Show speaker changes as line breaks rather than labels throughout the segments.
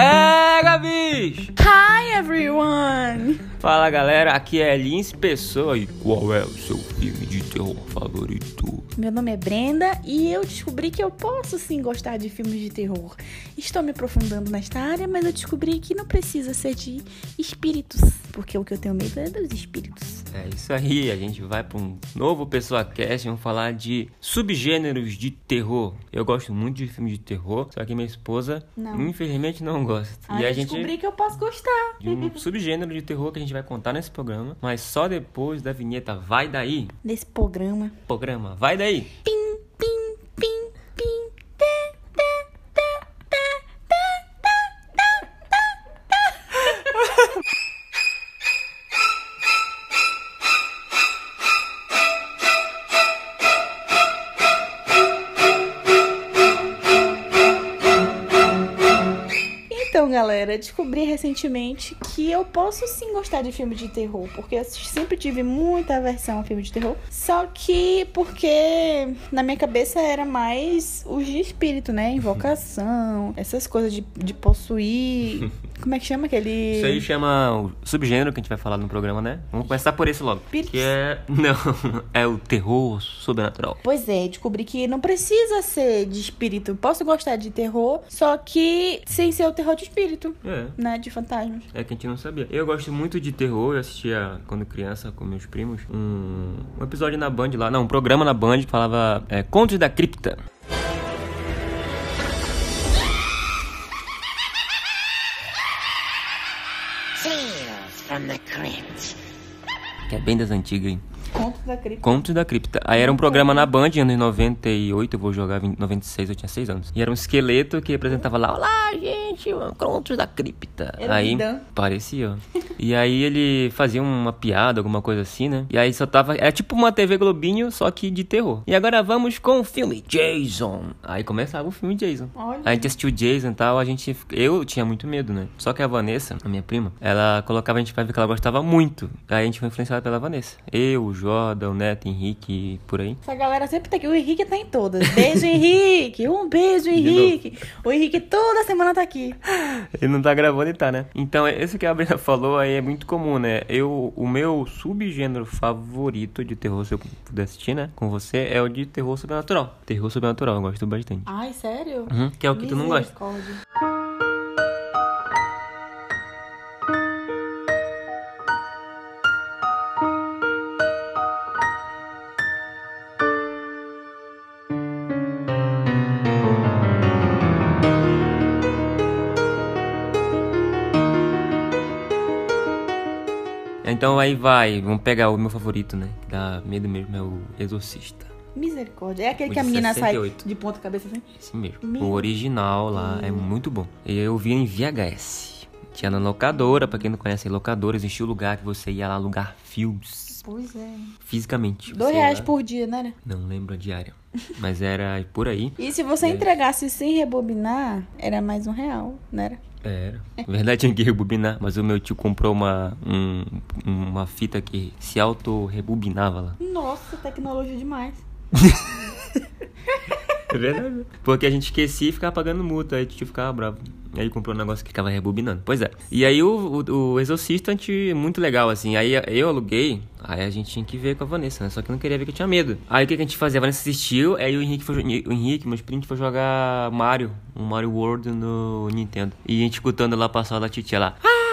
É, Gabis!
Hi everyone!
Fala galera, aqui é Lins Pessoa e qual é o seu filme terror favorito?
Meu nome é Brenda e eu descobri que eu posso sim gostar de filmes de terror. Estou me aprofundando nesta área, mas eu descobri que não precisa ser de espíritos, porque o que eu tenho medo é dos espíritos.
É isso aí, a gente vai para um novo Pessoa Cast, vamos falar de subgêneros de terror. Eu gosto muito de filmes de terror, só que minha esposa,
Não.
infelizmente, não gosta.
Aí
e a gente
descobri que eu posso gostar.
de um subgênero de terror que a gente vai contar nesse programa, mas só depois da vinheta Vai Daí.
Nesse programa.
Programa Vai Daí.
Pim, pim, pim. Galera, descobri recentemente que eu posso sim gostar de filme de terror, porque eu sempre tive muita aversão a filme de terror. Só que porque na minha cabeça era mais os de espírito, né? Invocação, essas coisas de, de possuir. Como é que chama aquele.
Isso aí chama o subgênero que a gente vai falar no programa, né? Vamos começar por esse logo.
Espíritos.
Que é. Não, é o terror sobrenatural.
Pois é, descobri que não precisa ser de espírito. Posso gostar de terror, só que sem ser o terror de espírito,
É.
né? De fantasmas.
É que a gente não sabia. Eu gosto muito de terror. Eu assistia quando criança com meus primos um, um episódio na Band lá. Não, um programa na Band que falava é, Contos da Cripta.
Tales from the Crypt.
Que é bem das antigas, hein?
Conto da cripta.
Contos da Cripta. Aí era um programa na Band, anos 98, eu vou jogar 20, 96, eu tinha 6 anos. E era um esqueleto que apresentava lá, olá, gente, Contos da Cripta.
Era
aí
vidão.
parecia. ó. e aí ele fazia uma piada, alguma coisa assim, né? E aí só tava, era tipo uma TV Globinho, só que de terror. E agora vamos com o filme Jason. Aí começava o filme Jason.
Olha.
A gente assistiu Jason e tal, a gente. Eu tinha muito medo, né? Só que a Vanessa, a minha prima, ela colocava a gente pra ver que ela gostava muito. Aí a gente foi influenciado pela Vanessa. Eu, Jordan, o Neto, Henrique e por aí.
Essa galera sempre tá aqui. O Henrique tá em todas. Beijo, Henrique. Um beijo, Henrique. O Henrique toda semana tá aqui.
Ele não tá gravando e tá, né? Então, esse que a Brenda falou aí é muito comum, né? Eu, o meu subgênero favorito de terror, se eu puder assistir, né? Com você, é o de terror sobrenatural. Terror sobrenatural, eu gosto bastante.
Ai, sério?
Uhum, que é o que tu não gosta. Então aí vai, vamos pegar o meu favorito, né? Que dá medo mesmo, é o Exorcista.
Misericórdia. É aquele
O
que a menina
68.
sai de ponta cabeça assim?
Esse mesmo.
Meu
O original lá é muito bom. Eu vi em VHS. Tinha na locadora, pra quem não conhece locadora, existia o lugar que você ia lá alugar filmes.
Pois é.
Fisicamente.
Dois reais por dia, né?
Não lembro a diária. Mas era por aí.
E se você
É.
entregasse sem rebobinar, era mais um real, né? Era?
Era. Na verdade tinha que rebobinar, mas o meu tio comprou uma, um- uma fita que se auto-rebobinava lá.
Nossa, tecnologia demais.
É verdade. Porque a gente esquecia e ficava pagando multa, aí o tio ficava bravo. Aí ele comprou um negócio que ficava rebobinando. Pois é. E aí o, o, o Exorcista, muito legal, assim. Aí eu aluguei, aí a gente tinha que ver com a Vanessa, né? Só que eu não queria ver que eu tinha medo. Aí o que, que a gente fazia? A Vanessa assistiu, aí o Henrique, foi, o Henrique, meus primos, foi jogar Mario, um Mario World no Nintendo. E a gente escutando lá passar da titia lá. Ah,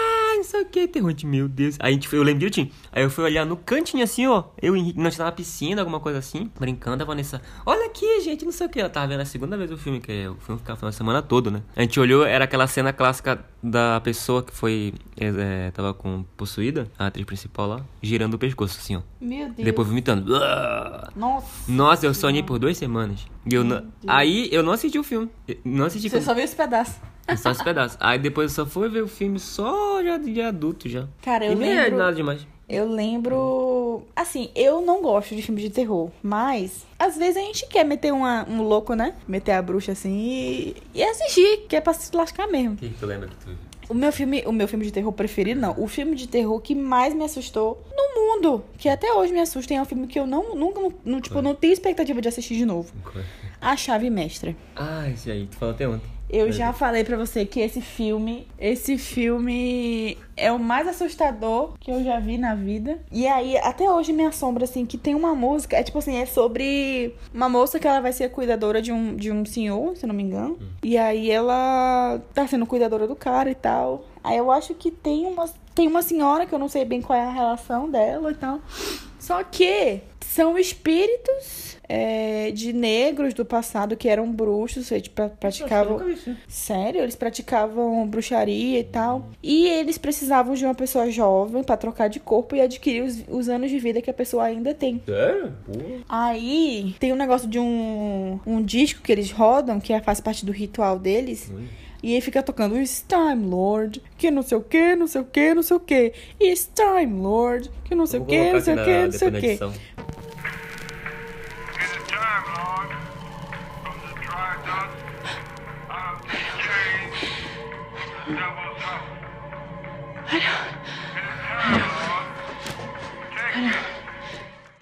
sei o que, terror de meu Deus. Aí a gente foi, eu lembro direitinho. Aí eu fui olhar no cantinho assim, ó. Eu e Henrique, nós tava na piscina, alguma coisa assim, brincando. A Vanessa, olha aqui, gente, não sei o que. Ela tava vendo a segunda vez o filme, que o filme ficava a semana toda, né? A gente olhou, era aquela cena clássica da pessoa que foi. É, tava com possuída, a atriz principal lá, girando o pescoço, assim, ó.
Meu Deus.
Depois vomitando.
Nossa.
Nossa, eu sonhei por duas semanas. Eu não-. Aí eu não assisti o filme. Eu Não assisti
Você só viu esse pedaço.
Só esse pedaço. Aí depois eu só fui ver o filme só já de adulto já.
Cara, eu
e nem é
lembro-
nada demais.
Eu lembro. Assim, eu não gosto de filmes de terror, mas às vezes a gente quer meter uma, um louco, né? Meter a bruxa assim e, e assistir, que é pra se lascar mesmo.
O que, que tu lembra que tu?
O meu filme, o meu filme de terror preferido, não. O filme de terror que mais me assustou no mundo, que até hoje me assusta, é um filme que eu não, nunca, não, tipo, não tenho expectativa de assistir de novo. A Chave Mestra.
Ah, esse aí, tu falou até ontem.
Eu já falei pra você que esse filme, esse filme é o mais assustador que eu já vi na vida. E aí, até hoje me assombra, assim, que tem uma música, é tipo assim, é sobre uma moça que ela vai ser cuidadora de um, de um senhor, se não me engano. E aí ela tá sendo cuidadora do cara e tal. Aí eu acho que tem uma, tem uma senhora que eu não sei bem qual é a relação dela e tal. Só que são espíritos é, de negros do passado que eram bruxos, eles pra- praticavam. Sério, eles praticavam bruxaria e tal. E eles precisavam de uma pessoa jovem pra trocar de corpo e adquirir os, os anos de vida que a pessoa ainda tem.
Sério?
Aí tem um negócio de um, um disco que eles rodam, que faz parte do ritual deles. E aí fica tocando It's Time Lord, que não sei o que, não sei o que, não sei o que. It's Time Lord, que não sei o que, não sei o que, não sei o que.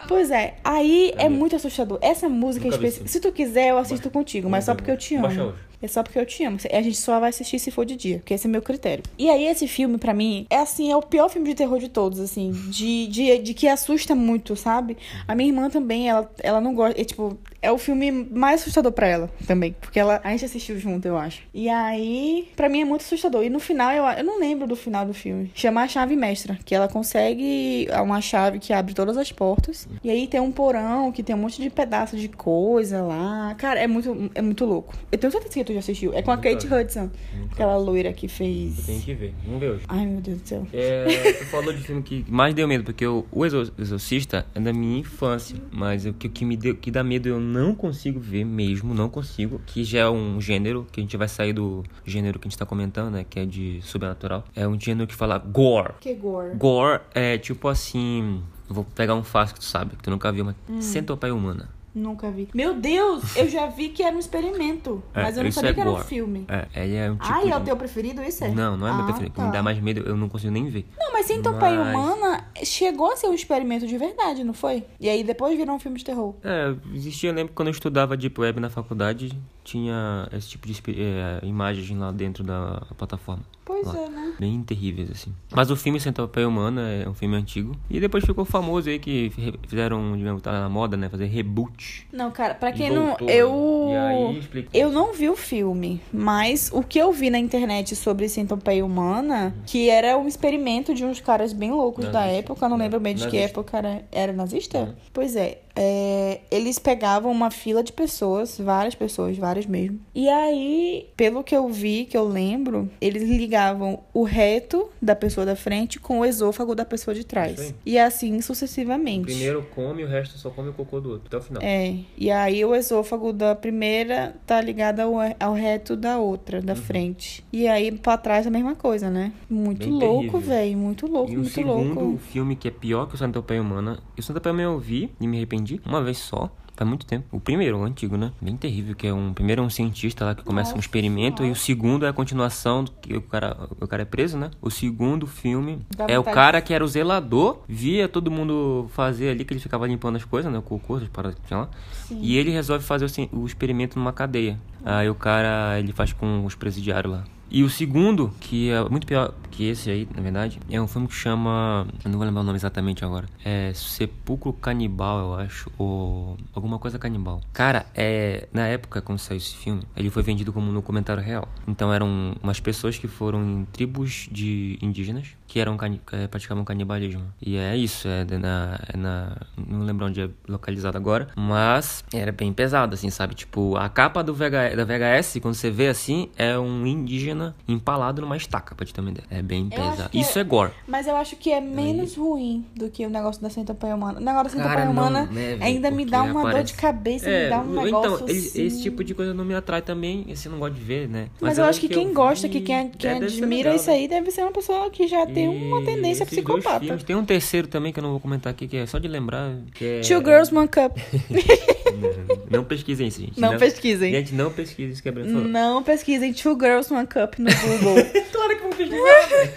Pois é, aí é muito assustador. Essa música específica. Se tu quiser, eu assisto contigo, mas só porque eu te amo.
hoje.
É só porque eu te amo. A gente só vai assistir se for de dia, porque esse é meu critério. E aí, esse filme, pra mim, é assim, é o pior filme de terror de todos, assim. De, de, de que assusta muito, sabe? A minha irmã também, ela, ela não gosta. É, tipo, é o filme mais assustador pra ela também. Porque ela, a gente assistiu junto, eu acho. E aí, pra mim é muito assustador. E no final, eu, eu não lembro do final do filme. Chama a chave mestra, que ela consegue uma chave que abre todas as portas. E aí tem um porão que tem um monte de pedaço de coisa lá. Cara, é muito, é muito louco. Eu tenho certeza que tu já assistiu. É com a
Nunca
Kate
vi.
Hudson. Aquela loira que
Eu
fez.
tenho que ver. Vamos ver hoje.
Ai, meu Deus do céu.
É, tu falou de filme que mais deu medo, porque o, o Exor- Exorcista é da minha infância. Mas o que, que me deu, que dá medo eu não consigo ver mesmo, não consigo. Que já é um gênero, que a gente vai sair do gênero que a gente tá comentando, né? Que é de sobrenatural. É um gênero que fala gore.
Que gore.
Gore é tipo assim. Vou pegar um fácil que tu sabe, que tu nunca viu, mas
Hum.
centopeia humana.
Nunca vi. Meu Deus, eu já vi que era um experimento.
É,
mas eu não sabia
é
que era um
gore.
filme.
É, ele é um tipo.
Ai, é o
de-
teu preferido, isso é?
Não, não é meu
Ah,
preferido. O que
tá.
me dá mais medo, eu não consigo nem ver.
Não, mas Centopeia
Mas-
Humana chegou a ser um experimento de verdade, não foi? E aí depois virou um filme de terror.
É, existia, eu lembro que quando eu estudava Deep Web na faculdade, tinha esse tipo de é, imagens lá dentro da plataforma.
Pois
Lá.
é, né?
Bem terríveis, assim. Mas o filme Centopeia Humana é um filme antigo. E depois ficou famoso aí que fizeram, digamos, tá na moda, né? Fazer reboot.
Não, cara, pra quem não.
voltou,
Eu.
né? Aí.
Eu não vi o filme, mas o que eu vi na internet sobre Centopeia Humana, que era um experimento de uns caras bem loucos da
Nazista.
época, eu não lembro bem de que
Nazista.
época era, era nazista?
Uhum.
Pois é, é, eles pegavam uma fila de pessoas, várias pessoas, várias mesmo. E aí, pelo que eu vi, que eu lembro, eles ligavam o reto da pessoa da frente com o esôfago da pessoa de trás.
aí.
E assim sucessivamente.
Primeiro come, o resto só come o cocô do outro, até o final.
É, e aí o esôfago da primeira tá ligado ao, ao reto da outra,
Uhum.
da frente. E aí pra trás a mesma coisa, né? Muito
Bem
louco, velho. Muito louco,
E o
muito
segundo
louco.
filme que é pior que o Centopeia Humana, e o Centopeia Humana eu vi e me arrependi uma vez só. Faz muito tempo. O primeiro, o antigo, né? Bem terrível, que é um... Primeiro é um cientista lá que começa um
Nossa
experimento e o segundo é a continuação do que o cara, o cara é preso, né? O segundo filme
Dá
é o cara que era o zelador, via todo mundo fazer ali, que ele ficava limpando as coisas, né? O cocô, as paradas que tinha lá. E ele resolve fazer o, o experimento numa cadeia. Aí o cara, ele faz com os presidiários lá. E o segundo, que é muito pior que esse aí, na verdade, é um filme que chama. Eu não vou lembrar o nome exatamente agora. É Sepulcro Canibal, eu acho. Ou alguma coisa canibal. Cara, é. Na época, quando saiu esse filme, ele foi vendido como um documentário real. Então eram umas pessoas que foram em tribos de indígenas que eram cani que praticavam canibalismo. E é isso, é na, é na. Não lembro onde é localizado agora. Mas era bem pesado, assim, sabe? Tipo, a capa do VH, da VHS, quando você vê assim, é um indígena empalado numa estaca, pra te ter uma ideia. É bem
Eu
pesado.
que
Isso é gore.
Mas eu acho que é menos ruim do que o negócio da centopeia humana. O negócio da centopeia humana
né,
ainda me dá uma dor
aparece-
de cabeça,
É,
me dá um
então,
negócio
esse,
assim.
esse tipo de coisa não me atrai também, esse eu não gosto de ver, né?
Mas, eu
é
acho
o
que quem
eu
gosta,
vi,
que quem, quem
é,
admira
legal,
isso aí, deve ser uma pessoa que já tem uma tendência psicopata.
Tem um terceiro também que eu não vou comentar aqui, que é só de lembrar. Que é...
Two Girls, One Cup.
Não, não pesquisem isso, gente.
Não pesquisem.
Gente, não pesquisem isso que a Brenda falou.
Não pesquisem Two Girls, One Cup no Google.
Claro que vou pesquisar.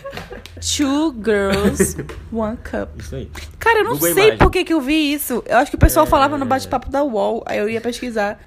Two Girls, One Cup.
Isso aí.
Cara, eu não
Google
sei
Imagem.
por que, que eu vi isso. Eu acho que o pessoal
É.
falava no bate-papo da UOL, aí eu ia pesquisar.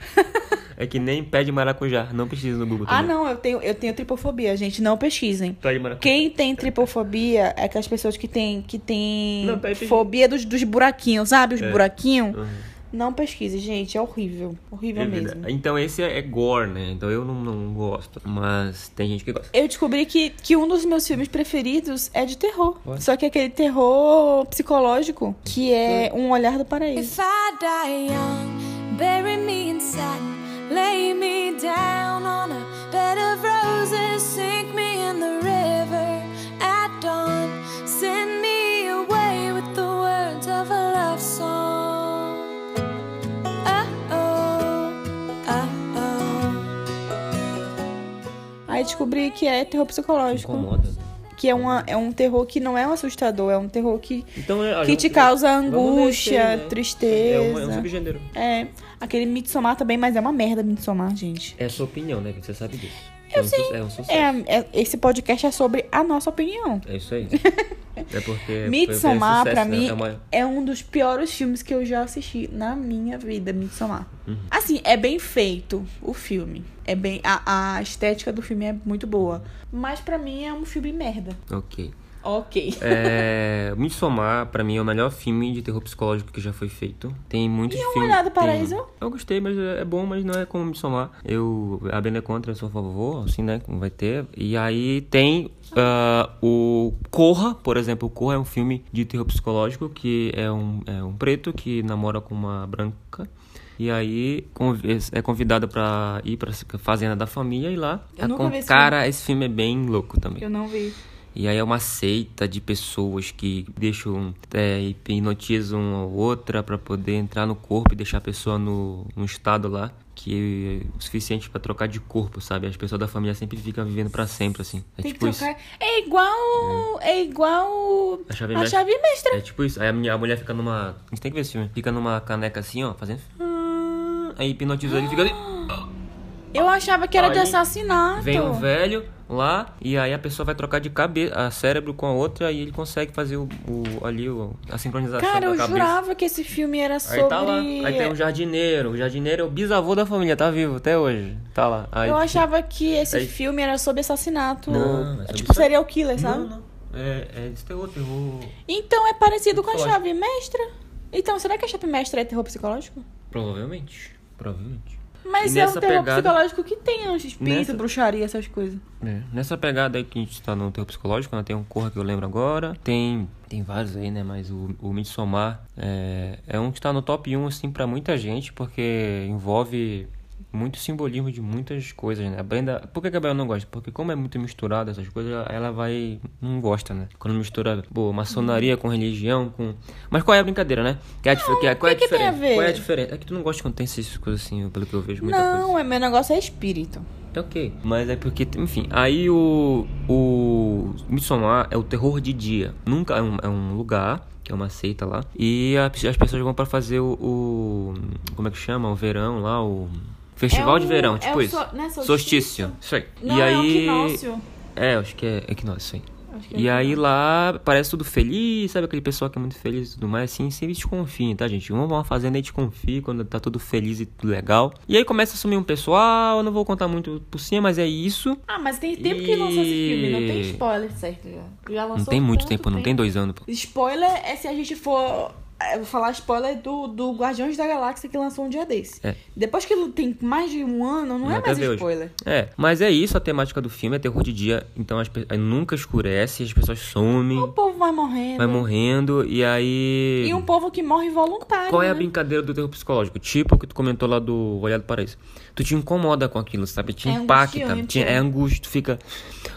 É que nem pé de maracujá. Não pesquisa no Google
Ah,
também.
não, eu tenho, eu tenho tripofobia, gente. Não pesquisem.
Pé de maracujá.
Quem tem tripofobia é aquelas pessoas que tem, que tem
Não,
fobia dos, dos buraquinhos, sabe? Os
É.
buraquinhos.
Uhum.
Não pesquise, gente. É horrível. Horrível
É
mesmo.
Então esse é, é gore, né? Então eu não, não gosto. Mas tem gente que gosta.
Eu descobri que, que um dos meus filmes preferidos é de terror.
What?
Só que é aquele terror psicológico, que é Um Olhar do Paraíso.
If I die young, bury me in satin, lay me down on a bed of roses, sink me in the river at dawn, send me away with the words of a love song.
Aí descobri que é terror psicológico.
Incomoda.
Que é, uma, é um terror que não é um assustador, é um terror que,
Então, é,
que te causa angústia,
descer, né?
tristeza.
É, uma, é um subgênero.
É, aquele Midsommar também, mas é uma merda Midsommar, gente.
É a sua opinião, né? Você sabe disso. Eu é um sei. Su- é um sucesso.
É, é- esse podcast é sobre a nossa opinião.
É isso aí. é porque.
Midsommar,
foi
pra
sucesso,
mim,
né? É uma-
é um dos piores filmes que eu já assisti na minha vida, Midsommar.
Uhum.
Assim, é bem feito o filme. É bem a, a estética do filme é muito boa, mas pra mim é um filme merda.
Ok.
Ok.
É, Midsommar, pra mim, é o melhor filme de terror psicológico que já foi feito. Tem muitos
E Um
filmes...
Olhar do
tem-
Paraíso?
Eu gostei, mas é bom, mas não é como Midsommar. Eu, a Brenda é contra, eu sou a favor, assim, né, como vai ter. E aí tem ah, o Corra, por exemplo. O Corra é um filme de terror psicológico que é um, é um preto que namora com uma branca. E aí conv- é convidada pra ir pra fazenda da família e lá.
Eu nunca
com-
vi esse
Cara, esse filme é bem louco também.
Eu não vi.
E aí é uma seita de pessoas que deixam, é, hipnotizam uma outra pra poder entrar no corpo e deixar a pessoa no, num estado lá que é o suficiente pra trocar de corpo, sabe? As pessoas da família sempre ficam vivendo pra sempre, assim. É
Tem
tipo
que
isso.
trocar. É igual. É, igual.
A chave
a
mestra.
chave mestra.
É tipo isso. Aí a, minha, a mulher fica numa. A gente tem que ver esse filme. Fica numa caneca assim, ó, fazendo. Aí hipnotizou ele e fica ali.
Eu achava que era de
Aí
assassinato.
Vem um velho lá e aí a pessoa vai trocar de cabeça, a cérebro com a outra e ele consegue fazer o, o- ali o, a sincronização
Cara, eu
cabeça.
jurava que esse filme era sobre.
Aí tá lá, aí tem um jardineiro, o jardineiro é o bisavô da família, tá vivo até hoje, tá lá. Aí,
Eu achava que esse
Aí-
filme era sobre assassinato.
Não, é
É
sobre
tipo
isso
serial killer, sabe?
Não, não, é, é esse terror, terror,
Então é parecido com a chave mestra. Então, será que a chave mestra é terror psicológico?
provavelmente, provavelmente.
Mas é um terror
pegada-
psicológico que tem um espírito,
Nessa-
bruxaria, essas coisas.
É, Nessa pegada aí que a gente tá no terror psicológico, né? tem um Corra que eu lembro agora, tem tem vários aí, né? Mas o, o Midsommar é, é um que tá no top 1, assim, pra muita gente, porque envolve muito simbolismo de muitas coisas, né? A Brenda... Por que a Gabriela não gosta? Porque como é muito misturado essas coisas, ela vai... Não gosta, né? Quando mistura, pô, maçonaria com religião, com... Mas qual é a brincadeira, né? Que é a, dif- que é- qual é a
que que tem a
diferença?
ver?
Qual é a diferença? É que tu não gosta quando tem essas coisas assim, pelo que eu vejo, muita coisa.
Não, é meu negócio é espírito.
Tá ok. Mas é porque, enfim, aí o. O. Midsommar é o terror de dia. Nunca é um, é um lugar, que é uma seita lá. E a- as pessoas vão pra fazer o, o- Como é que chama? O verão lá, o. Festival
É
de
o-
verão,
é
tipo
o
isso.
so- não é solstício?
solstício. Isso aí.
Não,
e
é o
aí.
equinócio.
É, acho que é equinócio, isso aí.
Acho que é
E aí lá parece tudo feliz, sabe aquele pessoal que é muito feliz e tudo mais, assim, sempre desconfiem, tá, gente? Vamos pra uma fazenda e desconfie quando tá tudo feliz e tudo legal. E aí começa a sumir um pessoal, eu não vou contar muito por cima, mas é isso.
Ah, mas tem tempo que lançou esse filme, não tem
E-
spoiler, certo? Já, já lançou
Não tem muito
tanto
tempo, não tem dois anos, pô.
Spoiler é se a gente for é, vou falar spoiler do, do Guardiões da Galáxia que lançou um dia desse.
É.
Depois que ele tem mais de um ano, não é
Até
mais
ver hoje.
spoiler.
É, mas é isso a temática do filme, é terror de dia, então as nunca escurece, as pessoas somem,
O povo vai morrendo.
vai morrendo, e aí...
E um povo que morre voluntário.
Qual é a
né?
brincadeira do terror psicológico? Tipo o que tu comentou lá do Olhar do Paraíso. Tu te incomoda com aquilo, sabe? Te
É
impacta. Te,
é.
é angústia. Tu fica...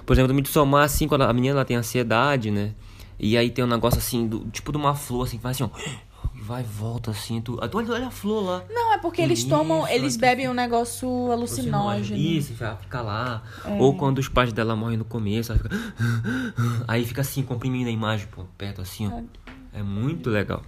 Por exemplo, tu me somar assim, quando a menina ela tem ansiedade, né? E aí tem um negócio assim, do, tipo de uma flor, assim, que faz assim, ó... Vai e volta, assim, tu... ah, tu olha, olha a flor lá.
Não, é porque eles
Isso,
tomam,
é
eles
que-
bebem um negócio alucinógeno.
Isso, já fica lá.
É.
Ou quando os pais dela morrem no começo, ela fica... Aí fica assim, comprimindo a imagem, pô, perto assim, ó. É muito legal.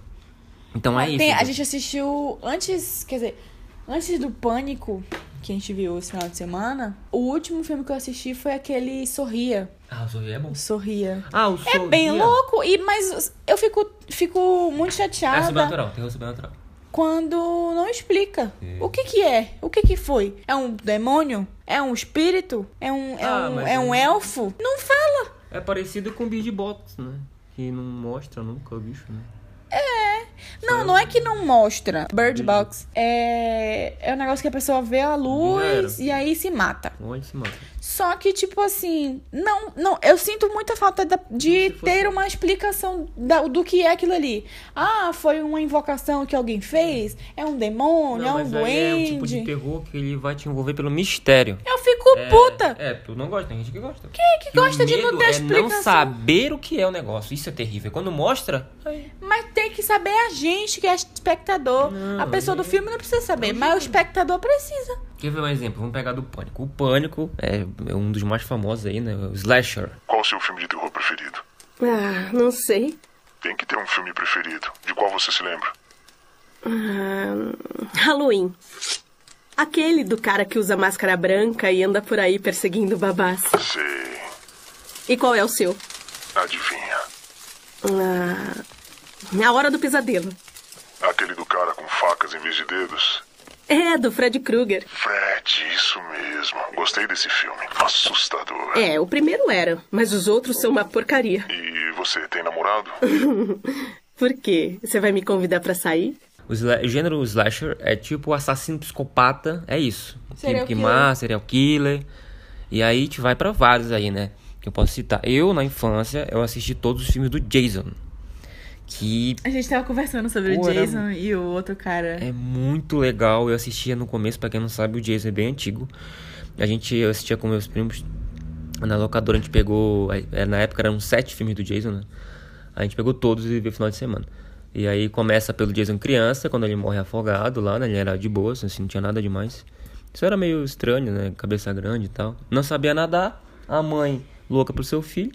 Então é isso.
Tem- a
gente.
gente assistiu antes, quer dizer, antes do Pânico, que a gente viu esse final de semana, o último filme que eu assisti foi aquele Sorria.
Ah, o sorriso é bom.
Sorria.
Ah, o
É bem
Sorria.
louco, e, mas eu fico, fico muito
É
chateada.
sobrenatural, terror sobrenatural.
quando não explica. O que que é? O que que foi? É um demônio? É um espírito? É um, é
Ah,
um,
mas
é um
é-
elfo? Não fala.
É parecido com o Bird Box, né? Que não mostra nunca o bicho, né?
Não, não é que não mostra. Bird Box é, é um negócio que a pessoa vê a luz e aí se mata.
Olha esse mata.
Só que, tipo assim, não, não, eu sinto muita falta da- de ter uma explicação da- do que é aquilo ali. Ah, foi uma invocação que alguém fez? É um demônio?
Não,
é um
aí é um tipo de terror que ele vai te envolver pelo mistério.
Eu fico
É,
puta.
É, tu não gosta, tem gente que gosta.
Quem é que gosta
o
de não ter
é
explicação?
não saber o que é o negócio. Isso é terrível. Quando mostra, aí
Mas tem que saber a gente, que é espectador.
Não,
a pessoa do
é-
filme não precisa saber, mas o espectador precisa.
Quer ver um exemplo? Vamos pegar do Pânico. O Pânico é, é um dos mais famosos aí, né? O Slasher.
Qual o seu filme de terror preferido?
Ah, não sei.
Tem que ter um filme preferido. De qual você se lembra?
Ah, Halloween. Aquele do cara que usa máscara branca e anda por aí perseguindo babás.
Sei.
E qual é o seu?
Adivinha.
Ah, a Hora do Pesadelo.
Aquele do cara com facas em vez de dedos?
É, do Fred Krueger.
Fred, isso mesmo. Gostei desse filme. Assustador.
É, o primeiro era, mas os outros são uma porcaria.
E você tem namorado?
Por quê? Você vai me convidar pra sair?
O, o gênero slasher é tipo assassino psicopata, é isso.
Serial
que, que
killer.
serial killer. E aí a gente vai pra vários aí, né? Que eu posso citar. Eu, na infância, eu assisti todos os filmes do Jason. Que
A gente tava conversando sobre
Pô,
o
era-
Jason e o outro cara.
é muito legal. Eu assistia no começo, pra quem não sabe, o Jason é bem antigo. A gente eu assistia com meus primos. Na locadora a gente pegou. é, Na época eram sete filmes do Jason, né? A gente pegou todos e viu no final de semana. E aí começa pelo Jason criança, quando ele morre afogado lá, né? Ele era de boa, assim, não tinha nada demais. Isso era meio estranho, né? Cabeça grande e tal. Não sabia nadar. A mãe louca pro seu filho.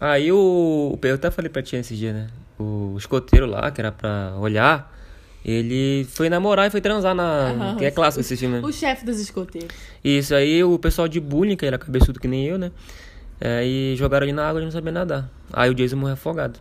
Aí o. Eu até falei pra tia esse dia, né? O escoteiro lá, que era pra olhar, ele foi namorar e foi transar na.
Aham.
que é clássico esse filme, né?
O chefe dos escoteiros.
Isso aí, o pessoal de bullying, que era cabeçudo que nem eu, né? Aí jogaram ele na água e não sabia nadar. Aí o Jason morreu afogado.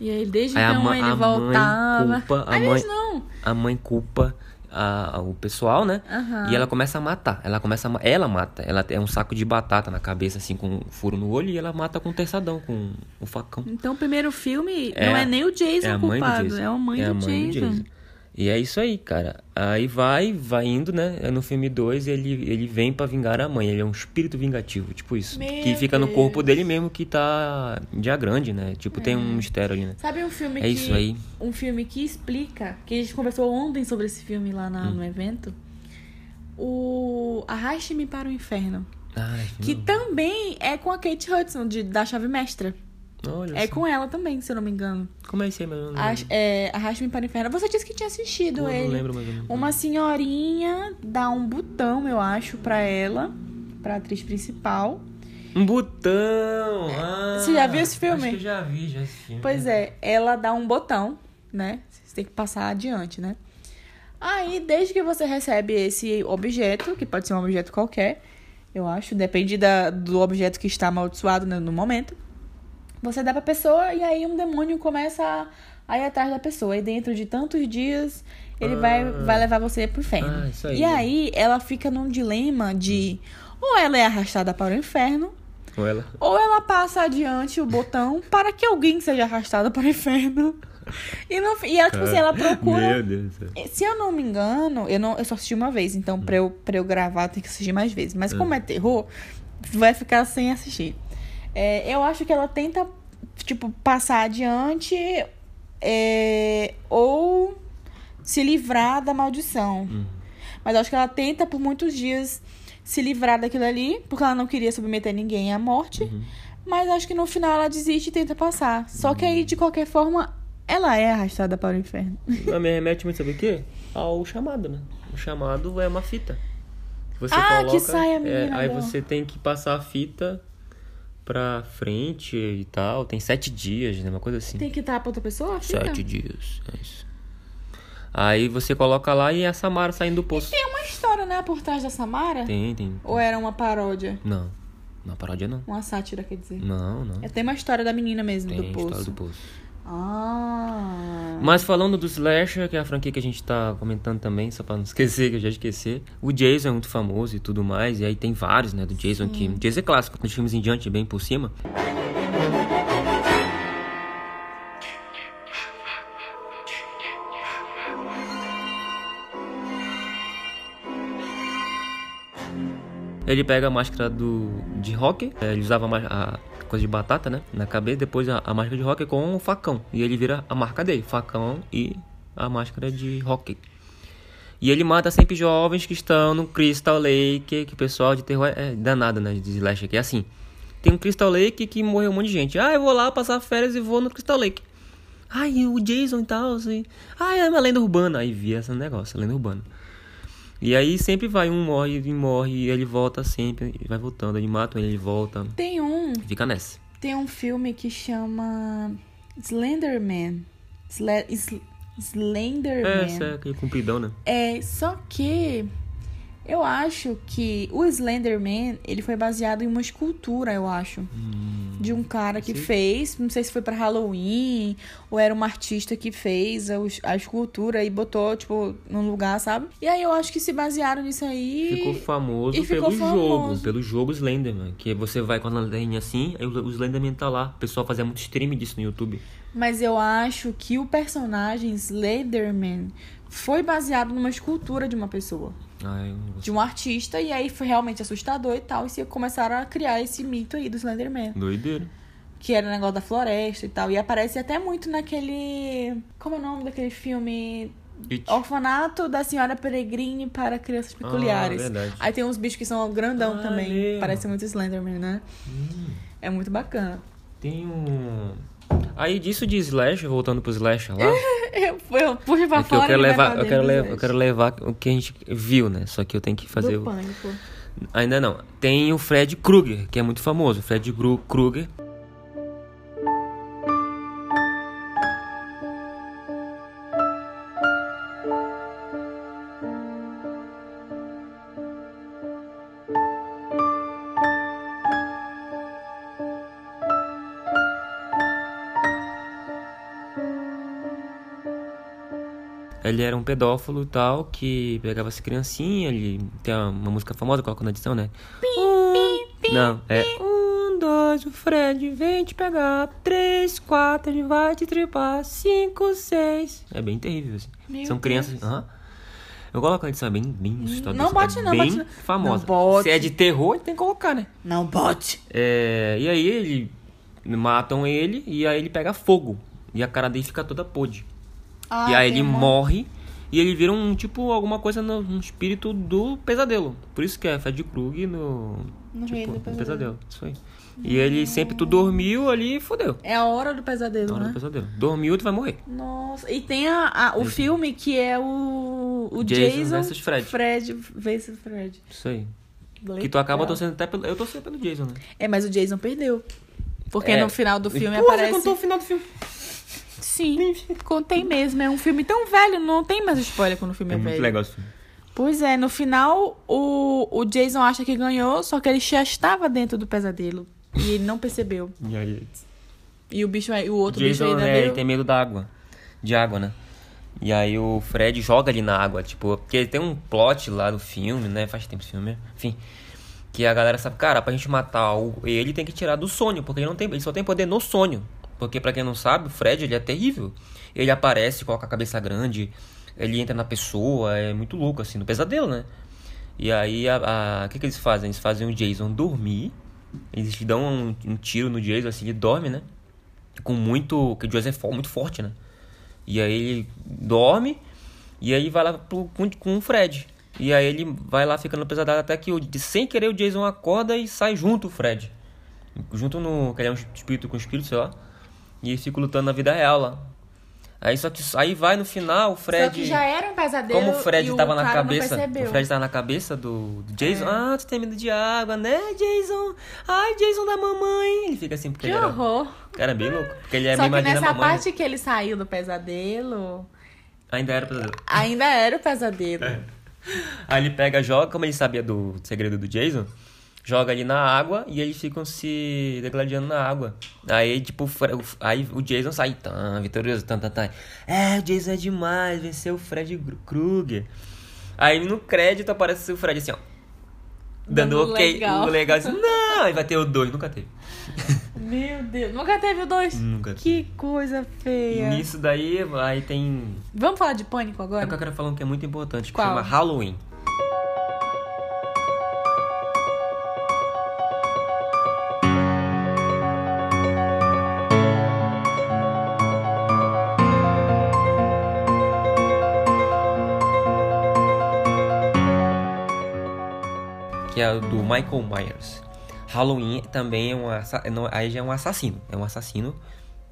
E aí, desde
Aí a
então,
mãe-
ele
a mãe
voltava.
culpa, a
Aliás,
mãe-
não.
A mãe culpa a- o pessoal, né?
Aham.
E ela começa a matar. Ela começa a, ela mata. Ela tem um saco de batata na cabeça, assim, com um furo no olho, e ela mata com um terçadão, com o facão.
Então, o primeiro filme
É,
não é nem o Jason
é a mãe do
culpado,
Jason.
é a mãe,
É
do,
a mãe do
Jason.
E é isso aí, cara. Aí vai, vai indo, né? No filme 2, ele, ele vem pra vingar a mãe. Ele é um espírito vingativo, tipo isso.
Meu
que fica no
Deus.
corpo dele mesmo, que tá dia grande, né? Tipo, tem um mistério ali, né?
Sabe um filme
É
que.
isso aí.
Um filme que explica, que a gente conversou ontem sobre esse filme lá na-
Hum.
no evento. O Arraste-me para o Inferno.
Ai,
Que
não.
também é com a Kate Hudson, de, da Chave Mestra.
Olha
É
só.
com ela também, se eu não me engano.
Como é isso aí, meu? Eu não,
Ach- é, Arraste-me para o Inferno. Você disse que tinha assistido
eu
ele.
não lembro mais ou menos.
Uma senhorinha dá um botão, eu acho, pra ela, pra atriz principal.
Um botão! Ah,
Você já viu esse filme?
Acho que eu já vi, já esse filme.
Pois é, ela dá um botão, né? Você tem que passar adiante, né? Aí, desde que você recebe esse objeto, que pode ser um objeto qualquer, eu acho, depende da, do objeto que está amaldiçoado né, no momento, você dá pra pessoa e aí um demônio começa a, a ir atrás da pessoa. E dentro de tantos dias, ele vai, vai levar você pro inferno.
Ah, aí.
E aí, ela fica num dilema de ou ela é arrastada para o inferno,
Com ela.
ou ela passa adiante o botão para que alguém seja arrastado para o inferno. E, fi- e ela, tipo assim, ela procura. Se eu não me engano, eu, não, eu só assisti uma vez, então pra, eu, pra eu gravar eu tenho que assistir mais vezes. Mas como é terror, vai ficar sem assistir. É, eu acho que ela tenta, tipo, passar adiante é, ou se livrar da maldição. Mas eu acho que ela tenta por muitos dias se livrar daquilo ali, porque ela não queria submeter ninguém à morte. Mas acho que no final ela desiste e tenta passar. Só que aí, de qualquer forma, ela é arrastada para o inferno.
Não, me remete muito, sabe o quê? Ao chamado, né? O chamado é uma fita. Você
Ah,
coloca,
que sai a
é, Aí você tem que passar a fita pra frente e tal. Tem sete dias, né? Uma coisa assim.
Tem que estar pra outra pessoa? a fita?
Sete dias, é isso. Aí você coloca lá e é a Samara saindo do poço.
Tem uma história, né, por trás da Samara?
Tem, tem.
Ou era uma paródia?
Não. Não, paródia não.
Uma sátira, quer dizer.
Não, não.
É, Tem uma história da menina mesmo,
Tem
do
a história
poço.
do poço.
Ah.
Mas falando do Slasher, que é a franquia que a gente tá comentando também, só pra não esquecer, que eu já esqueci. O Jason é muito famoso e tudo mais, e aí tem vários, né, do Jason que... O Jason é clássico, dos filmes em diante, bem por cima. Ele pega a máscara do, de rock, é, ele usava a, a coisa de batata, né? Na cabeça, depois a, a máscara de rock com um facão. E ele vira a marca dele, facão e a máscara de rock. E ele mata sempre jovens que estão no Crystal Lake, que o pessoal de terror é danado, né? De slash aqui. É assim. Tem um Crystal Lake que morreu um monte de gente. Ah, eu vou lá passar férias e vou no Crystal Lake. Ai, o Jason e tal, assim. Ah, é uma lenda urbana. Aí via esse negócio, lenda urbana. E aí sempre vai, um morre e morre, e ele volta sempre, vai voltando. Ele mata ele volta.
Tem um,
Fica nessa.
tem um filme que chama Slenderman. Sle Sl
É,
Slenderman.
essa é aquele compridão, né?
É, só que eu acho que o Slenderman, ele foi baseado em uma escultura, eu acho. de um cara que
Sim.
fez, não sei se foi pra Halloween, ou era uma artista que fez a, a escultura e botou, tipo, num lugar, sabe? E aí eu acho que se basearam nisso aí.
Ficou famoso
e ficou
pelo
famoso.
jogo, pelo jogo Slenderman. Que você vai com a lanterninha assim, aí o o Slenderman tá lá. O pessoal fazia muito stream disso no YouTube.
Mas eu acho que o personagem Slenderman foi baseado numa escultura de uma pessoa,
Ai,
de um artista, e aí foi realmente assustador e tal, e se começaram a criar esse mito aí do Slenderman.
Doideira.
Que era o negócio da floresta e tal. E aparece até muito naquele. Como é o nome daquele filme?
It.
Orfanato da Senhora Peregrine para Crianças Peculiares.
Ah.
Aí tem uns bichos que são grandão
Ah,
também.
lembro.
Parece muito Slenderman, né? É muito bacana.
Tem um. Aí disso de Slash, voltando pro Slash lá.
Eu, eu puxo pra
é que eu
fora
quero levar, eu quero levar, eu quero levar o que a gente viu, né? Só que eu tenho que fazer
Do
o.
pânico.
Ainda não. Tem o Fred Krueger, que é muito famoso. O Fred Krueger. Ele era um pedófilo e tal, que pegava essa criancinha, ele tem uma, música famosa, coloca na edição, né? Um, não, é um, dois, o Fred vem te pegar, três, quatro, ele vai te tripar, cinco, seis. É bem terrível, assim.
Meu
São
Deus.
crianças. aham. Eu coloco na edição, é bem, bem assustador.
Não
assim,
bote
é
não,
bem
bote
famosa.
Não bote.
Se é de terror, tem que colocar, né?
Não bote.
É, e aí ele matam ele e aí ele pega fogo. E a cara dele fica toda podre.
Ah,
e aí ele morre e ele vira um tipo alguma coisa no, no espírito do pesadelo. Por isso que é Fred Krug no,
No
tipo,
meio do pesadelo.
pesadelo. Isso aí. E ele sempre tu dormiu ali e fodeu.
É a hora do pesadelo,
Na hora
né?
do pesadelo. Dormiu, tu vai morrer.
Nossa, e tem a, a- o filme que é o, o
Jason
Jason,
versus Fred.
Fred versus Fred.
Isso aí. Que tu acaba torcendo até pelo. Eu torci pelo Jason, né?
É, mas o Jason perdeu. Porque
É.
no final do filme
Pô, você
aparece.
contou o final do filme.
Sim, contei mesmo. É um filme tão velho, não tem mais spoiler quando o filme é,
É muito
velho.
legal.
Pois é, no final o, o Jason acha que ganhou, só que ele já estava dentro do pesadelo. E ele não percebeu.
E aí,
E o bicho aí- o outro bicho
Jason,
ainda
né, ele
veio.
tem medo da água. De água, né? E aí o Fred joga ele na água, tipo, porque tem um plot lá do filme, né? Faz tempo esse filme, enfim. Que a galera sabe, cara, pra gente matar o, ele tem que tirar do sonho, porque ele não tem, ele só tem poder no sonho. Porque pra quem não sabe, o Fred ele é terrível. Ele aparece, coloca a cabeça grande, ele entra na pessoa, é muito louco assim, no pesadelo, né? E aí o que, que eles fazem? Eles fazem o Jason dormir. Eles dão um, um tiro no Jason, assim, ele dorme, né? com muito. que o Jason é muito forte, né? E aí ele dorme e aí vai lá pro, com, com o Fred. E aí ele vai lá ficando no pesadelo até que, sem querer, o Jason acorda e sai junto o Fred. Junto no. que ele é um espírito com espírito, sei lá. E eles ficam lutando na vida real lá. Aí só que aí vai no final, o Fred.
Só que já era um pesadelo.
Como o Fred
e
tava
o
na cabeça. O Fred tava na cabeça do, do Jason.
É.
Ah, tu tem medo de água, né, Jason? Ai, Jason da mamãe. Ele fica assim porque
Que
ele era.
horror.
O cara é bem louco. Porque ele é
Só que nessa parte que ele saiu do pesadelo,
Ainda era pesadelo.
ainda era o pesadelo.
Aí ele pega, joga, como ele sabia do segredo do Jason. Joga ali na água e eles ficam se degladiando na água. Aí, tipo, aí o Jason sai, tan, vitorioso, tan, tan, tan. É, o Jason é demais, venceu o Fred Krueger. Aí no crédito aparece o Fred assim, ó. Dando
Dando
ok,
legal.
o legal assim, não, aí vai ter o dois, nunca teve.
Meu Deus. Nunca teve o dois?
Nunca
Que coisa feia.
nisso daí, aí tem.
Vamos falar de pânico
É
agora?
o que eu quero falar um que é muito importante, que
Qual?
chama Halloween. É do Michael Myers. Halloween também é um assa- não, aí já é um assassino. É um assassino.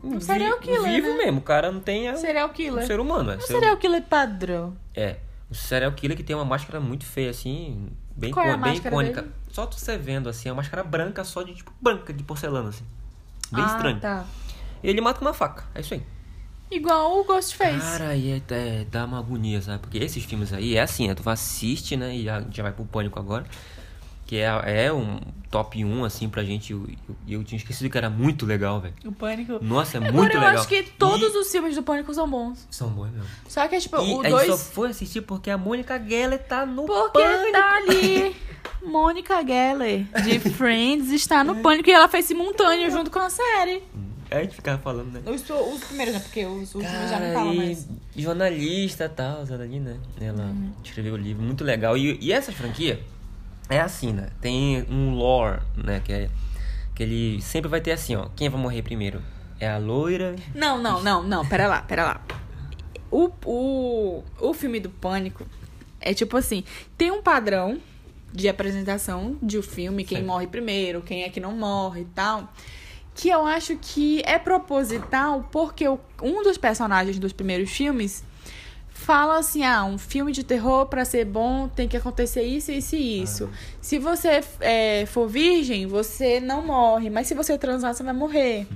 Um serial killer,
Vivo
né?
mesmo. O cara não tem. É um,
Serial killer.
um ser humano. É,
Um
ser-
serial killer padrão.
é. Um serial killer que tem uma máscara muito feia, assim. Bem,
Qual é
bem icônica.
dele?
Só tu você vendo, assim, é uma máscara branca, só de tipo branca, de porcelana, assim. Bem
ah,
estranho.
tá.
E ele mata com uma faca. É isso aí.
Igual o Ghostface.
Cara, aí é, é, dá uma agonia, sabe? Porque esses filmes aí é assim, né? Tu assiste, né? E já, já vai pro pânico agora. Que é, é um top 1, assim, pra gente. E eu, eu, tinha esquecido que era muito legal, velho.
O Pânico.
Nossa, é
Agora
muito
eu
legal.
acho que todos
E-
os filmes do Pânico são bons.
São bons mesmo.
Só que, tipo,
E
o
a gente só
dois...
foi assistir porque a Mônica Geller tá no
Porque
pânico.
tá ali. Mônica Geller, de Friends, está no Pânico. E ela fez simultâneo junto com a série.
É, a gente ficava falando, né?
Os, os primeiros, né? Porque os últimos já não falam mais.
jornalista e tal, né? Ela
Uhum.
escreveu o livro, muito legal. E, e essa franquia é assim, né? Tem um lore, né? Que, é, que ele sempre vai ter assim, ó. Quem vai morrer primeiro? É a loira.
Não, não, não, não. Pera lá, pera lá. O, o, o filme do Pânico é tipo assim: tem um padrão de apresentação de o filme, quem
Certo.
morre primeiro, quem é que não morre e tal. Que eu acho que é proposital porque um dos personagens dos primeiros filmes fala assim: ah, um filme de terror pra ser bom tem que acontecer isso, isso e isso. Se você é, for virgem, você não morre, mas se você transar, você vai morrer.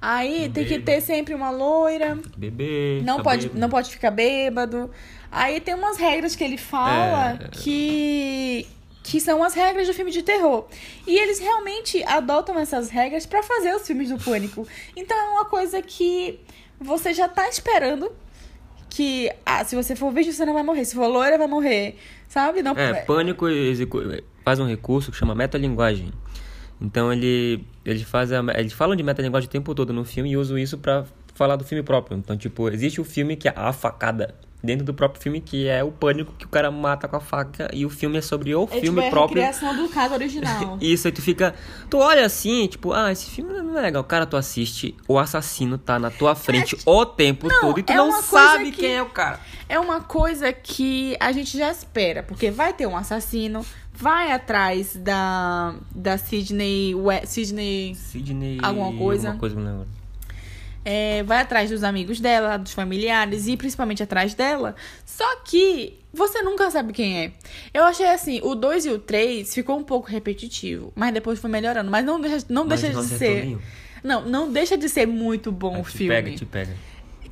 Aí tem que ter sempre uma loira,
Bebê.
não
tá
pode,
bêbado.
não pode ficar bêbado. Aí tem umas regras que ele fala
É.
que que são as regras do filme de terror. E eles realmente adotam essas regras pra fazer os filmes do pânico. Então é uma coisa que você já tá esperando que ah, se você for virgem, você não vai morrer. Se for loira, vai morrer. Sabe? Não
É, Pânico execu- faz um recurso que chama metalinguagem. Então ele eles fazem a- eles falam de metalinguagem o tempo todo no filme e usam isso pra falar do filme próprio. Então, tipo, existe o filme que é a facada dentro do próprio filme que é o pânico que o cara mata com a faca e o filme é sobre o
é,
filme
tipo, é a
próprio.
recriação do caso original.
Isso, aí tu fica. Tu olha assim, tipo, ah, esse filme não é legal. Cara, tu assiste, o assassino tá na tua frente o tempo
Não,
todo e tu
é
não sabe
que-
quem é o cara.
É uma coisa que a gente já espera, porque vai ter um assassino, vai atrás da da Sidney, Sidney
Sidney.
Alguma coisa?
Alguma coisa, não lembro.
É, vai atrás dos amigos dela, dos familiares e principalmente atrás dela. Só que você nunca sabe quem é. Eu achei assim, o 2 e o 3 ficou um pouco repetitivo, mas depois foi melhorando. Mas não deixa, não
Mas
deixa de ser. Não, não deixa de ser muito bom
Aí
o
te
filme.
pega, te pega.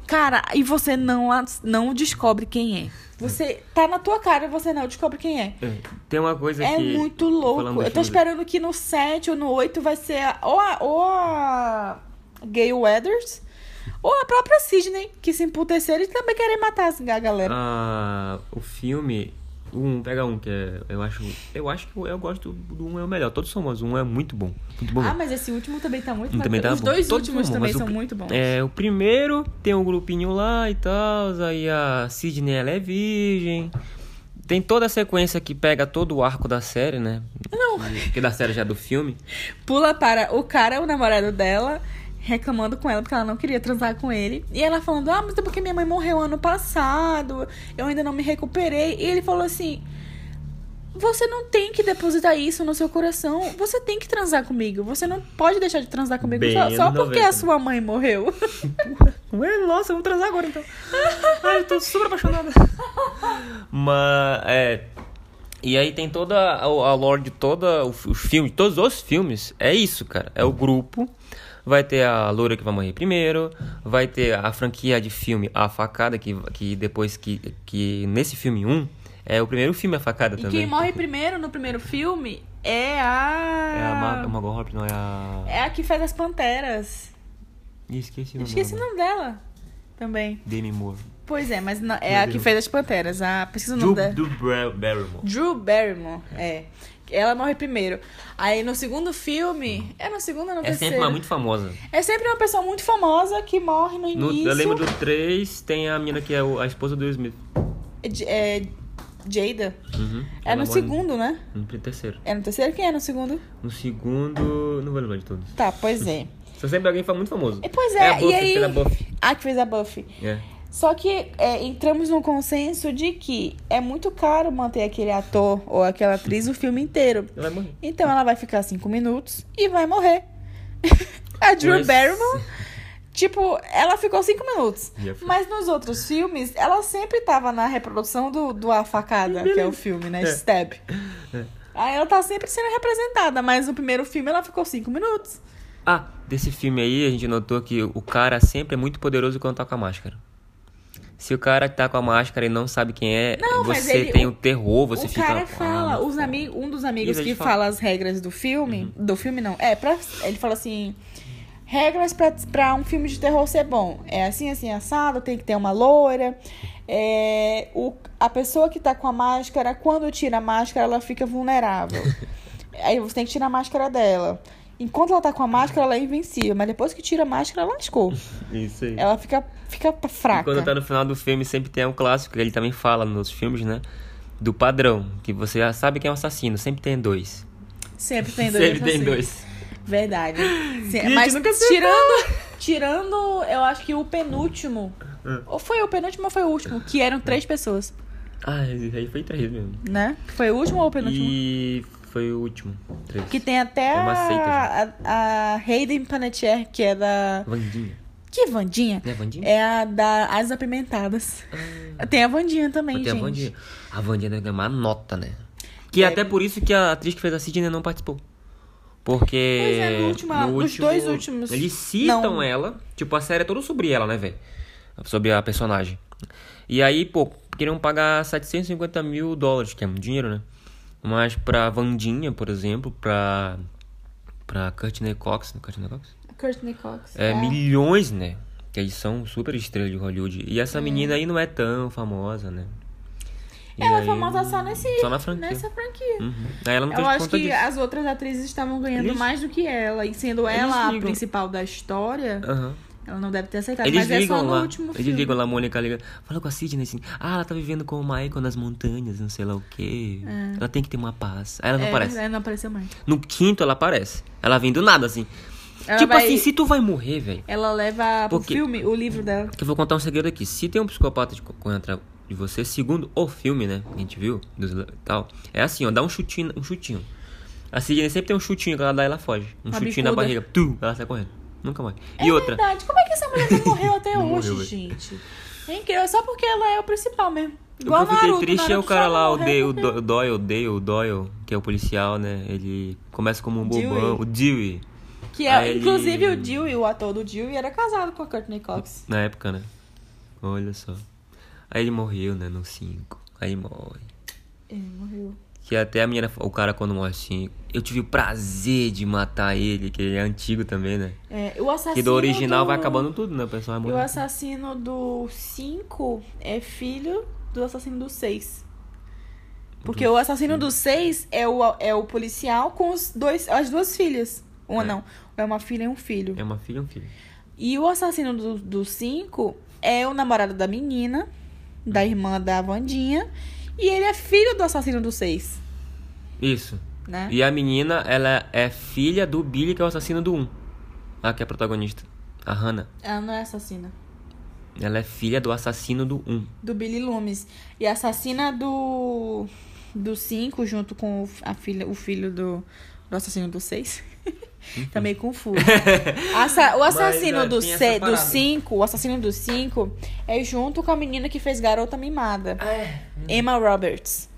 Cara, e você não, não descobre quem é. Você tá na tua cara e você não descobre quem é.
É, Tem uma coisa
É
que.
muito
falando
louco. Eu tô esperando que no 7 ou no 8 vai ser a, ou, a, ou a Gay Weathers ou a própria Sidney, que se emputeceram e também querem matar a galera.
Ah, o filme. Um, pega um que é. Eu acho. Eu acho que eu, gosto do um é o melhor. Todos são bons. Um é muito bom. Muito bom.
Ah, mas esse último também tá muito
Um também tá
Os
bom.
dois
Todos
últimos
bons,
também
mas o
são
pri-
muito bons.
É, o primeiro tem um grupinho lá e tal. Aí a Sidney ela é virgem. Tem toda a sequência que pega todo o arco da série, né?
Não.
Que, da série já é do filme.
Pula para o cara, o namorado dela, reclamando com ela porque ela não queria transar com ele. E ela falando: Ah, mas é porque minha mãe morreu ano passado, eu ainda não me recuperei. E ele falou assim: Você não tem que depositar isso no seu coração. Você tem que transar comigo. Você não pode deixar de transar comigo
Bem
só, só porque
90,
a sua mãe morreu.
Ué, nossa, vamos transar agora então. Ai, eu tô super apaixonada. Mas, é. E aí tem toda a, a lore de toda o, os filmes, todos os filmes. É isso, cara. É o grupo. Vai ter a loura que vai morrer primeiro. Vai ter a franquia de filme A Facada, que, que depois que, que nesse filme 1 É o primeiro filme a facada
E
também.
quem morre primeiro no primeiro filme é a.
É a Mar Margot Robbie, não é a...
É a que faz as panteras.
Ih, esqueci o nome
esqueci o
dela.
nome dela também.
Demi Moore.
Pois é, mas não- é
Meu
a que
Deus.
fez as panteras. A, precisa o
Drew,
nome dela.
Drew Bar- Barrymore.
Drew Barrymore, é. Ela morre primeiro. Aí no segundo filme. É no segundo ou no
É
terceiro?
sempre uma muito famosa.
É sempre uma pessoa muito famosa que morre no
No-
início.
eu lembro do 3, tem a menina que é a esposa do Will Smith.
É É, Jada.
Uhum.
É no segundo, né?
No terceiro.
É no terceiro? Quem é no segundo?
No segundo, não vou lembrar de todos.
Tá, pois é.
Só sempre alguém muito famoso.
E, pois
É
é,
a Buffy,
e aí.
pela Buffy.
Ah, que fez a Buffy.
É.
Só que é, entramos num consenso de que é muito caro manter aquele ator ou aquela atriz o filme inteiro.
Ela vai morrer.
Então ela vai ficar cinco minutos e vai morrer. a Drew
Pois-
Barrymore, tipo, ela ficou cinco minutos. Mas nos outros filmes, ela sempre tava na reprodução do, do A Facada, que é o filme, né?
É.
Stab. Aí ela tá sempre sendo representada, mas no primeiro filme ela ficou cinco minutos.
Ah, desse filme aí, a gente notou que o cara sempre é muito poderoso quando tá com a máscara. Se o cara tá com a máscara e não sabe quem é,
Não,
você
ele-
tem
o-
o terror, você
o
fica.
cara
"Ah,
fala,
meu
os
Deus".
ami um dos amigos que
fala.
fala as regras do filme, do filme não, é, pra, ele fala assim, regras pra, pra um filme de terror ser bom, é assim, assim, assado, tem que ter uma loira, é, o, a pessoa que tá com a máscara, quando tira a máscara, ela fica vulnerável, aí você tem que tirar a máscara dela. Enquanto ela tá com a máscara, ela é invencível, mas depois que tira a máscara, ela lascou.
Isso aí.
Ela fica, fica
E
fraca.
quando tá no final do filme, sempre tem um clássico que ele também fala nos filmes, né? Do padrão, que você já sabe quem é o assassino, sempre tem dois.
Sempre tem dois.
sempre tem dois.
Verdade. Sim,
Gente,
mas
nunca
tirando, tirando, eu acho que o penúltimo.
Hum.
Ou foi o penúltimo ou foi o último? Que eram três pessoas,
Ah, aí foi três mesmo.
né? Foi o último ou o penúltimo?
E foi o último. Três.
Que tem até
É uma seita,
a, a, a Hayden Panettiere, que é da.
Vandinha.
Que Vandinha?
É Vandinha?
É a da As Apimentadas. Tem a Vandinha também,
Tem
gente.
a Vandinha. A Vandinha deve ganhar uma nota, né? Que é até por isso que a atriz que fez a Sidney não participou. Porque.
Pois é, no último- nos dois últimos.
Eles citam
Não.
ela. Tipo, a série é toda sobre ela, né, velho? Sobre a personagem. E aí, pô, queriam pagar 750 mil dólares, que é muito dinheiro, né? Mas pra Vandinha, por exemplo, pra. Pra Courtney Cox. né? Courtney Cox?
Courtney Cox.
É, milhões, né? Que eles são super estrelas de Hollywood. E essa menina aí não é tão famosa, né? E
Ela é
aí-
famosa só nesse,
Só na franquia.
nessa franquia.
Uhum. Ela não
Eu acho que
disso.
as outras atrizes estavam ganhando
Eles-
mais do que ela. E sendo
Eles
ela a principal da história,
Aham.
Ela não deve ter aceitado.
Eles
Mas é
ligam
só no
lá.
último
Eles
filme.
ligam lá, a Mônica liga. Fala com a Sidney assim. Ah, ela tá vivendo com o Michael nas montanhas, não sei lá o quê. Ela tem que ter uma paz. Aí ela não
é,
aparece.
Ela não apareceu mais.
No quinto ela aparece. Ela vem do nada, assim.
Ela
tipo
vai-
assim, se tu vai morrer, velho.
Ela leva pro
Porque-
filme o livro dela.
Que eu vou contar um segredo aqui. Se tem um psicopata de co- contra de você, segundo o filme, né? Que a gente viu, dos, tal. É assim, ó, dá um chutinho, um chutinho. A Sidney sempre tem um chutinho que ela dá e ela foge. Um
Uma
chutinho na
bicuda.
barriga. Tu, ela sai correndo. Nunca mais.
É
E outra.
verdade. Como é que essa mulher não morreu até
Não
hoje,
morreu,
gente? É incrível. Só porque ela é o principal mesmo.
O que
Igual
eu fiquei
Naruto,
triste é o
Naruto
cara lá, o, De, o Doyle, Dale, Doyle, que é o policial, né? Ele começa como um
Dewey.
bobão. O Dewey.
Que é,
Aí ele-
inclusive o Dewey, o ator do Dewey, era casado com a Courtney Cox.
Na época, né? Olha só. Aí ele morreu, né? No 5. Aí morre.
Ele morreu.
Que até a menina, o cara quando morre assim, eu tive o prazer de matar ele, que ele é antigo também, né?
É, o assassino
Que do original
do-
vai acabando tudo, né? O pessoal vai
o assassino do 5 é filho do assassino do 6. Porque o assassino do 6 é o, é o policial com os dois, as duas filhas. Uma
É.
não. É uma filha e um filho.
É uma filha e um filho.
E o assassino do 5 é o namorado da menina, da irmã da Vandinha. E ele é filho do assassino do 6.
Isso.
Né?
E a menina, ela é filha do Billy, que é o assassino do 1. Ah, que é a protagonista. A Hannah.
Ela não é assassina.
Ela é filha do assassino do 1.
Do Billy Loomis. E a assassina do. Do 5, junto com o, a filha, o filho do, do assassino do 6. tá meio confuso. Assa- o assassino
é,
do 6, do
parada.
5, o assassino do 5 é junto com a menina que fez Garota Mimada.
É.
Emma Roberts.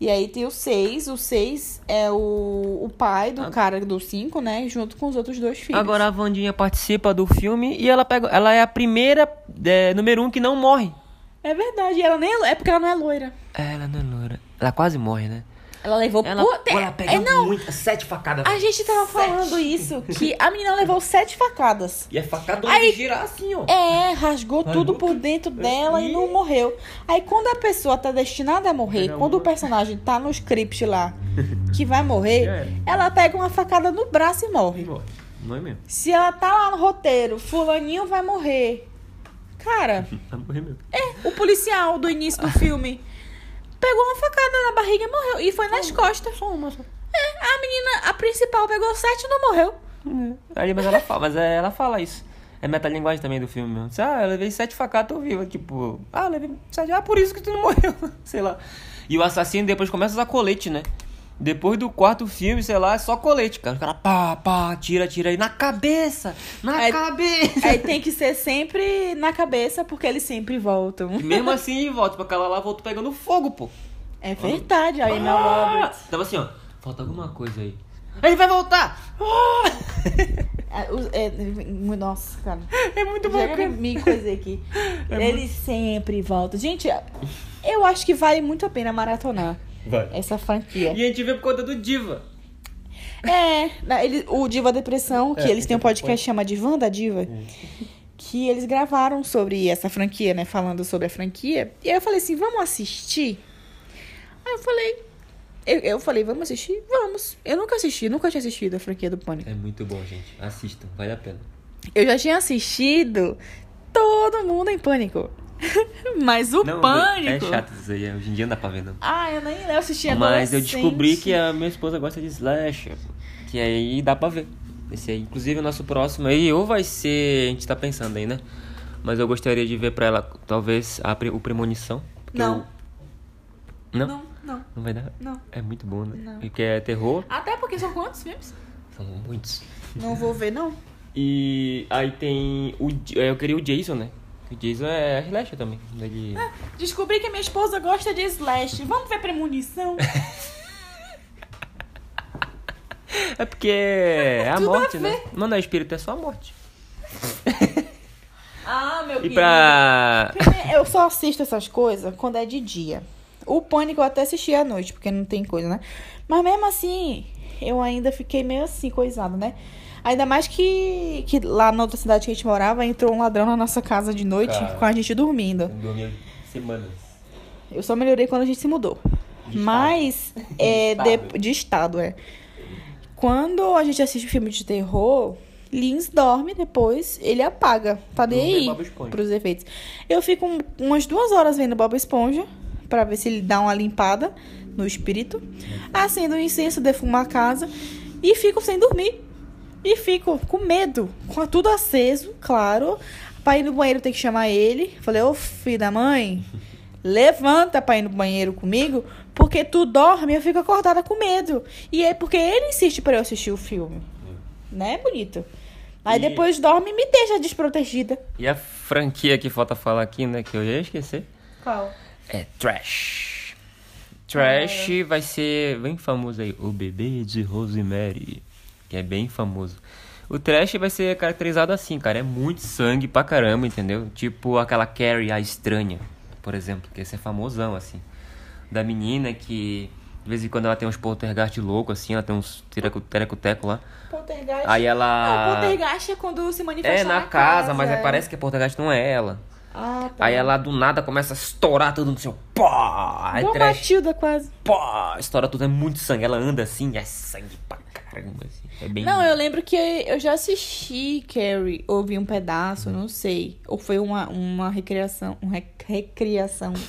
E aí tem o 6. O 6 é o, o pai do cara do 5, né? Junto com os outros dois filhos.
Agora a Vandinha participa do filme e ela pega. Ela é a primeira, é, número 1 um que não morre.
É verdade. Ela nem é, é porque ela não é loira.
Ela não é Ela quase morre, né?
Ela levou...
Ela, ela pega
é, não,
muita, sete facadas.
a gente tava falando isso, que a menina levou sete facadas.
E é facada
Aí-
de girar assim, ó.
É, rasgou
Rasgou
tudo por dentro dela e
Ih.
não morreu. Aí quando a pessoa tá destinada a morrer,
Pegar
quando o personagem tá no script lá, que vai morrer,
era.
ela pega uma facada no braço e morre.
Não é mesmo?
Se ela tá lá no roteiro, fulaninho vai morrer. Cara,
Vai morrer mesmo.
o policial do início do filme pegou uma facada na barriga e morreu. E foi nas costas. É, a menina, a principal, pegou sete e não morreu.
Ali, mas ela fala, mas é, ela fala isso. É metalinguagem também do filme mesmo. Ah, eu levei sete facadas, tô viva. Tipo, ah, levei sete. Ah, por isso que tu não morreu. sei lá. E o assassino depois começa a usar colete, né? Depois do quarto filme, sei lá, é só colete, cara. O cara pá, pá, tira, tira aí na cabeça! Na
Aí-
cabeça!
Aí tem que ser sempre na cabeça, porque eles sempre voltam.
E mesmo assim, volta pra aquela lá, voltou pegando fogo, pô.
É verdade, aí meu
Ah!
Roberts.
Tava assim, ó. Falta alguma coisa aí. Ele vai voltar! Ah!
É, os- é, nossa, cara.
É muito
Já
bacana.
me coisei aqui.
É
Ele sempre volta. Gente, eu acho que vale muito a pena maratonar
Vai.
essa franquia.
E a gente vê por conta do Diva.
É, na- ele, o Diva Depressão, que
É,
eles têm um
que
podcast que chama Divan da Diva, que eles gravaram sobre essa franquia, né? Falando sobre a franquia. E aí eu falei assim, vamos assistir? Aí eu falei. Eu, eu falei, vamos assistir? Vamos. Eu nunca assisti, nunca tinha assistido a franquia do Pânico.
É muito bom, gente. Assistam, vale a pena.
Eu já tinha assistido todo mundo em pânico. Mas o pânico.
É chato isso aí, hoje em dia não dá pra ver, não.
Ah, eu nem eu assisti
Mas eu descobri que a minha esposa gosta de slasher. Que aí dá pra ver. Esse aí, inclusive, o nosso próximo aí, ou vai ser. A gente tá pensando aí, né? Mas eu gostaria de ver pra ela, talvez, a, o Premonição.
Não.
eu- Não?
Não, não,
Não vai dar?
não.
É muito bom, né?
Não.
Porque é terror.
Até porque são quantos filmes?
São muitos.
Não vou ver, não.
E aí tem. O, J- eu queria o Jason, né? O Jason é slasher também. Ele...
Descobri que minha esposa gosta de slash. Vamos ver premonição?
É porque é a
Tudo a
morte, né? Não, não é espírito, é só a morte.
Ah, meu
E pra.
Eu só assisto essas coisas quando é de dia. O Pânico eu até assisti à noite, porque não tem coisa, né? Mas mesmo assim, eu ainda fiquei meio assim, coisado, né? Ainda mais que, que lá na outra cidade que a gente morava, entrou um ladrão na nossa casa de noite
Cara.
com a gente dormindo.
Dormi semanas.
Eu só melhorei quando a gente se mudou.
De
Mas, é,
De estado.
de estado, é. Quando a gente assiste filme de terror, Lins dorme depois, ele apaga. Tá nem aí pros efeitos. Eu fico um- umas duas horas vendo Bob Esponja, pra ver se ele dá uma limpada no espírito. Acendo um incenso, defumo a casa e fico sem dormir. E fico com medo, com tudo aceso, claro. Pra ir no banheiro tem que chamar ele. Falei, ô filho da mãe, levanta pra ir no banheiro comigo, porque tu dorme e eu fico acordada com medo. E é porque ele insiste pra eu assistir o filme. Né, bonito? Aí
E-
depois dorme e me deixa desprotegida.
E a franquia que falta falar aqui, né? Que eu ia esquecer.
Qual?
É Trash. Trash vai ser bem famoso aí. O bebê de Rosemary. Que é bem famoso. O Trash vai ser caracterizado assim, cara. É muito sangue pra caramba, entendeu? Tipo aquela Carrie, a estranha, por exemplo. Que esse é famosão, assim. Da menina que... De vez em quando ela tem uns poltergeist louco, assim. Ela tem uns tereco-teco lá.
Poltergeist.
Aí ela...
Ah, poltergeist é quando se manifesta
É, na, casa, mas é-
é.
parece que a poltergeist não é ela.
Ah, tá.
Aí ela do nada começa a estourar tudo no seu pó. Aí trash,
Matilda quase.
pó, estoura tudo, é muito sangue. Ela anda assim, é sangue pra caramba, assim. É bem.
Não, eu lembro que eu já assisti Carrie, ouvi um pedaço, não sei. Ou foi uma, uma recriação. Um rec- recriação.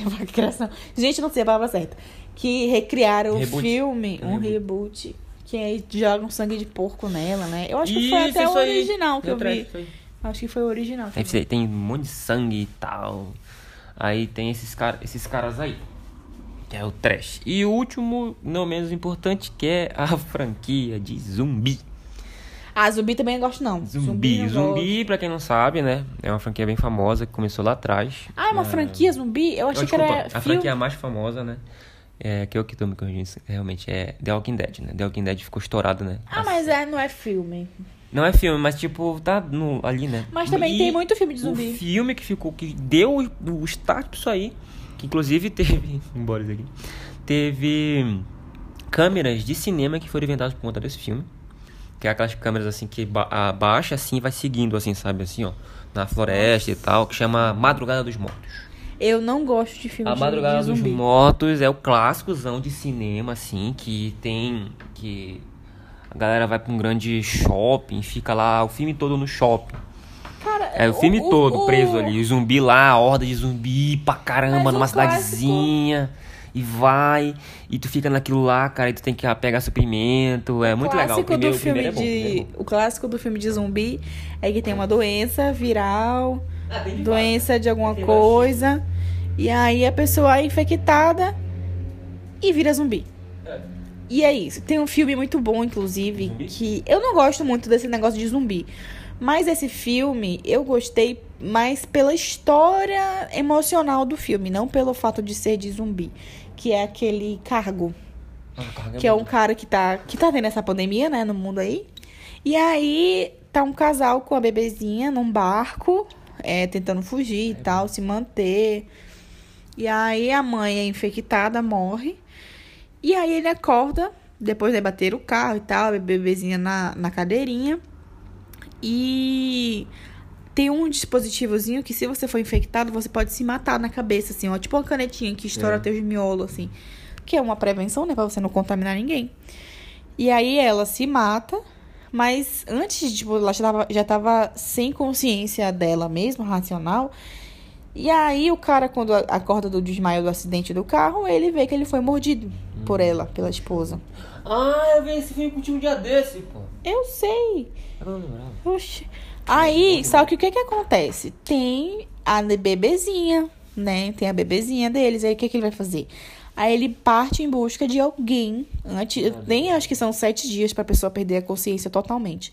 Uma recriação. Gente, não sei a palavra certa. Que recriaram
Reboot.
o filme,
É
um
reboot.
reboot. Que aí jogam sangue de porco nela, né? Eu acho que foi
Isso,
até o
isso aí.
original que eu
trash,
vi.
aí.
Acho que foi o original. que eu
tem um monte de sangue e tal. Aí tem esses, cara, esses caras aí. Que é o trash. E o último, não menos importante, que é a franquia de zumbi.
Ah, zumbi também não gosto, não.
Zumbi.
não
Zumbi,
gosto.
pra quem não sabe, né? É uma franquia bem famosa que começou lá atrás.
Ah, é uma franquia zumbi? Eu achei
Oh,
que era
desculpa, a
filme.
franquia mais famosa, né? É, que eu que tô me corrigindo, realmente, é The Walking Dead, né? The Walking Dead ficou estourado, né?
Ah, mas é, não é filme.
Não é filme, mas tipo, tá no, ali, né?
Mas também
E
tem muito filme de zumbi.
O filme que ficou, que deu o, o start pra isso aí, Que inclusive teve. Embora isso aqui. Teve câmeras de cinema que foram inventadas por conta desse filme. Que é aquelas câmeras assim que ba abaixa assim e vai seguindo, assim, sabe? Assim, ó. Na floresta e tal, que chama Madrugada dos Mortos.
Eu não gosto de filme
A Madrugada
de
dos. Mortos é o clássicozão de cinema, assim, que tem. que a galera vai pra um grande shopping, fica lá o filme todo no shopping.
Cara,
É o filme todo
o-
preso ali. O zumbi lá, a horda de zumbi pra caramba,
Mas o
numa
clássico-
cidadezinha. E vai, e tu fica naquilo lá, cara, e tu tem que ah, pegar suprimento. É muito legal. O primeiro,
do
o
filme
é bom, o
de
é
o clássico do filme de zumbi é que tem uma doença viral, doença de alguma
Tem
coisa, e aí a pessoa é infectada e vira zumbi. E é isso. Tem um filme muito bom, inclusive,
Zumbi?
que eu não gosto muito desse negócio de zumbi. Mas esse filme eu gostei mais pela história emocional do filme, não pelo fato de ser de zumbi. Que é aquele cargo
Ah, carga
que é um cara que tá, que tá tendo essa pandemia, né, no mundo aí. E aí tá um casal com a bebezinha num barco, é, tentando fugir e tal, se manter. E aí a mãe é infectada, morre. E aí ele acorda, depois de bater o carro e tal, a bebezinha na, na cadeirinha. E tem um dispositivozinho que se você for infectado, você pode se matar na cabeça, assim, ó. Tipo uma canetinha que estoura
É.
teus miolos, assim. Que é uma prevenção, né? Pra você não contaminar ninguém. E aí ela se mata, mas antes, tipo, ela já tava, já tava sem consciência dela mesma, racional. E aí o cara, quando acorda do desmaio do acidente do carro, ele vê que ele foi mordido por ela, pela esposa.
Ah, eu vi esse filme contigo um dia desse, pô.
Eu sei.
Eu não lembrava.
Oxi. Aí, só que o que que acontece? Tem a bebezinha, né? Tem a bebezinha deles. Aí o que que ele vai fazer? Aí ele parte em busca de alguém. Antes, nem acho que são sete dias pra pessoa perder a consciência totalmente.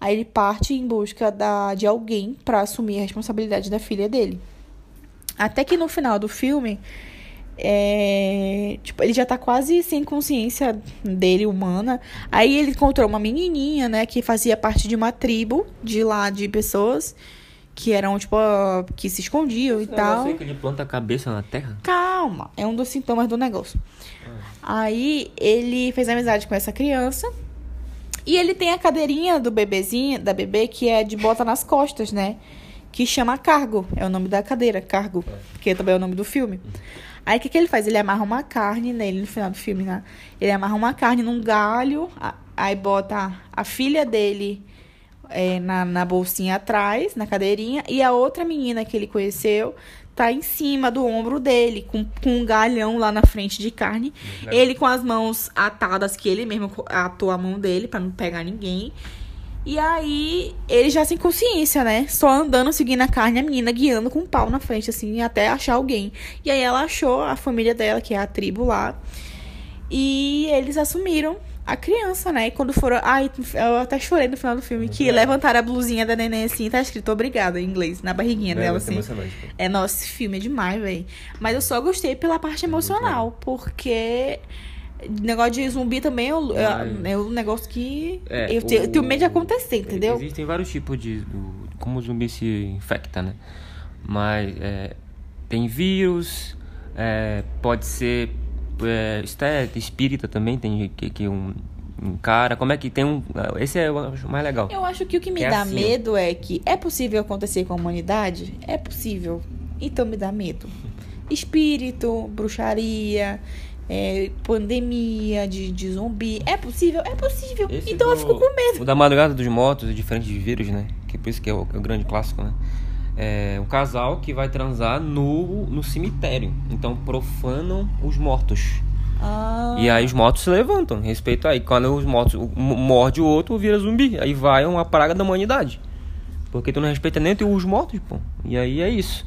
Aí ele parte em busca da, de alguém pra assumir a responsabilidade da filha dele. Até que no final do filme, é, tipo, ele já tá quase sem consciência dele humana. Aí ele encontrou uma menininha, né, que fazia parte de uma tribo de lá de pessoas que eram, tipo, ah, que se escondiam e
Esse
tal.
negócio aí que ele planta a cabeça na terra?
Calma, é um dos sintomas do negócio. Aí ele fez amizade com essa criança. E ele tem a cadeirinha do bebezinho, da bebê, que é de bota nas costas, né? Que chama cargo. É o nome da cadeira, cargo. Que também é o nome do filme. Aí o que, que ele faz? Ele amarra uma carne nele no final do filme, né? Ele amarra uma carne num galho, aí bota a filha dele é, na, na bolsinha atrás, na cadeirinha, e a outra menina que ele conheceu tá em cima do ombro dele, com, com um galhão lá na frente de carne. Ele com as mãos atadas, que ele mesmo atou a mão dele pra não pegar ninguém. E aí, ele já sem consciência, né? Só andando, seguindo a carne, a menina guiando com um pau na frente, assim, até achar alguém. E aí ela achou a família dela, que é a tribo lá. E eles assumiram a criança, né? E quando foram. Ai, eu até chorei no final do filme que levantaram a blusinha da neném assim, tá escrito obrigada em inglês, na barriguinha dela, assim. É, nossa, esse filme é demais, velho. Mas eu só gostei pela parte emocional, porque negócio de zumbi também é, o- é, é um negócio que
É,
eu, tenho, eu tenho
o-
medo de acontecer, entendeu?
Existem vários tipos de. o- como o zumbi se infecta, né? Mas é, tem vírus, é, pode ser. É, é espírita também, tem que, que um, um cara. Como é que tem um. Esse é o mais legal.
Eu acho que o que me
É
dá
assim, ó.
medo é que é possível acontecer com a humanidade? É possível. Então me dá medo. Espírito, bruxaria, é, pandemia de, de zumbi. É possível? É possível.
Esse
então eu
do-
fico com medo.
O da Madrugada dos Mortos é diferente de vírus, né? Que por isso que é o, é o grande clássico, né? É um casal que vai transar no, no cemitério. Então profanam os mortos.
Ah,
E aí os mortos se levantam, respeito aí. Quando os mortos um morde o outro, vira zumbi. Aí vai uma praga da humanidade. Porque tu não respeita nem os mortos, pô. E aí é isso.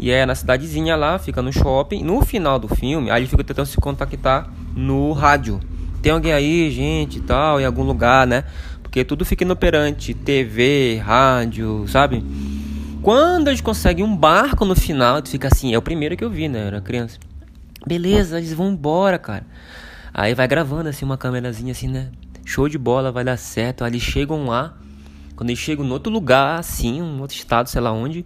E é na cidadezinha lá, fica no shopping. No final do filme, aí ele fica tentando se contactar no rádio. Tem alguém aí, gente, e tal, em algum lugar, né? Porque tudo fica inoperante. TV, rádio, sabe? Quando eles conseguem um barco no final, tu fica assim, é o primeiro que eu vi, né? Eu era criança. Beleza, eles vão embora, cara. Aí vai gravando assim uma câmerazinha assim, né? Show de bola, vai dar certo. Aí eles chegam lá. Quando eles chegam em outro lugar, assim, um outro estado, sei lá onde.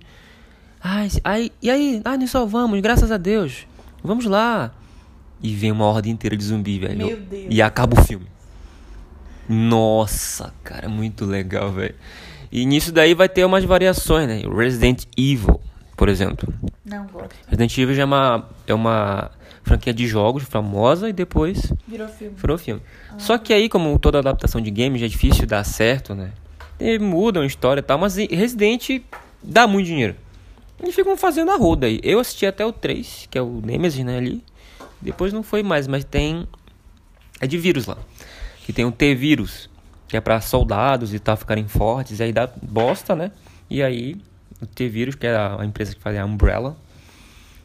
Ai, ai, e aí? Ah, nos salvamos, graças a Deus. Vamos lá. E vem uma horda inteira de zumbi, velho.
Meu Deus.
E acaba o filme. Nossa, cara, muito legal, velho. E nisso daí vai ter umas variações, né? Resident Evil, por exemplo.
Não gosto.
Resident Evil já é uma, é uma franquia de jogos famosa e depois
Virou filme.
virou filme. Só que aí, como toda adaptação de game já é difícil dar certo, né? E mudam a história e tal, mas Resident dá muito dinheiro. E ficam fazendo a roda aí. Eu assisti até o 3, que é o Nemesis, né, ali. Depois não foi mais, mas tem... É de vírus lá. Que tem o T-Vírus, que é pra soldados e tal ficarem fortes. Aí dá bosta, né? E aí, o T-Vírus, que é a, empresa que faz a Umbrella.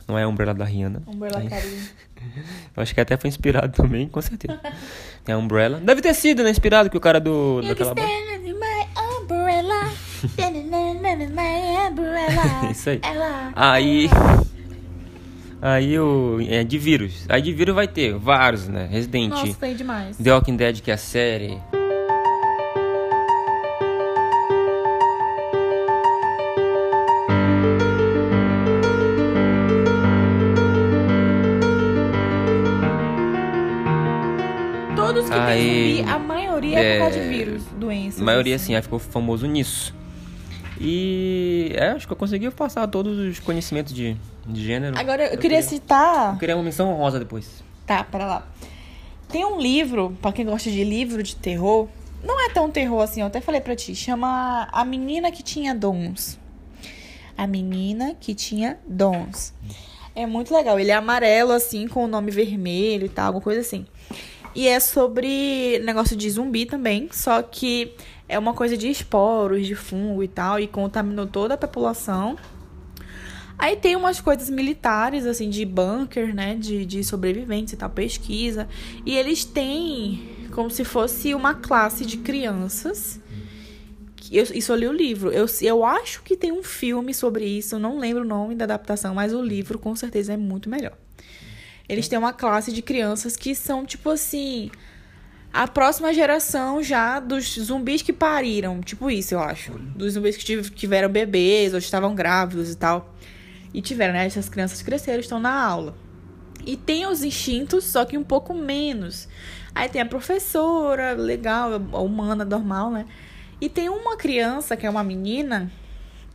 Não é a Umbrella da Rihanna.
Umbrella
Aí-
Academy.
eu acho que até foi inspirado também, com certeza. Tem a Umbrella. Deve ter sido, né? Inspirado que o cara do. daquela banda.
Stand my umbrella.
Isso aí. Aí. Aí o. É de vírus. Aí de vírus vai ter vários, né? Resident.
Nossa, foi demais.
The Walking Dead, que é a série.
Todos que
Aí,
tem zumbi, a maioria é, por causa de
é,
vírus, doenças.
A maioria, assim, aí ficou famoso nisso. E. É, acho que eu consegui passar todos os conhecimentos de, de gênero.
Agora, eu, queria citar.
Eu queria uma menção honrosa depois.
Tá, pera lá. Tem um livro, pra quem gosta de livro de terror. Não é tão terror assim, eu até falei pra ti. Chama A Menina que Tinha Dons. A Menina que Tinha Dons. É muito legal. Ele é amarelo, assim, com o nome vermelho e tal, alguma coisa assim. E é sobre negócio de zumbi também, só que é uma coisa de esporos, de fungo e tal, e contaminou toda a população. Aí tem umas coisas militares, assim, de bunker, né? De, de sobreviventes e tal, pesquisa. E eles têm como se fosse uma classe de crianças. Eu, isso eu li o livro. Eu, eu acho que tem um filme sobre isso. Não lembro o nome da adaptação, mas o livro com certeza é muito melhor. Eles têm uma classe de crianças que são, tipo assim. A próxima geração já dos zumbis que pariram. Tipo isso, eu acho. Dos zumbis que tiv- tiveram bebês ou estavam grávidos e tal. E tiveram, né? Essas crianças cresceram, estão na aula. E tem os instintos, só que um pouco menos. Aí tem a professora, legal, a humana, normal, né? E tem uma criança, que é uma menina,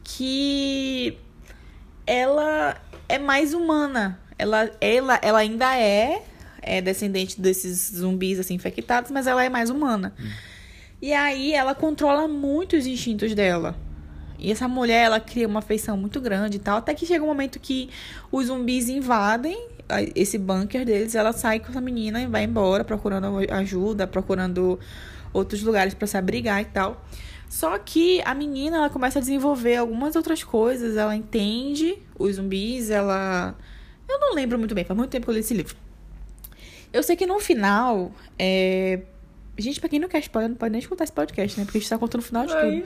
que ela é mais humana. Ela, ela, ela ainda é, é descendente desses zumbis assim infectados, mas ela é mais humana. E aí ela controla muito os instintos dela. E essa mulher, ela cria uma afeição muito grande e tal. Até que chega um momento que os zumbis invadem esse bunker deles. Ela sai com essa menina e vai embora, procurando ajuda, procurando outros lugares pra se abrigar e tal. Só que a menina, ela começa a desenvolver algumas outras coisas. Ela entende os zumbis, ela... Eu não lembro muito bem, faz muito tempo que eu li esse livro. Eu sei que no final, é... Gente, pra quem não quer spoiler, não pode nem escutar esse podcast, né? Porque a gente tá contando o final de tudo.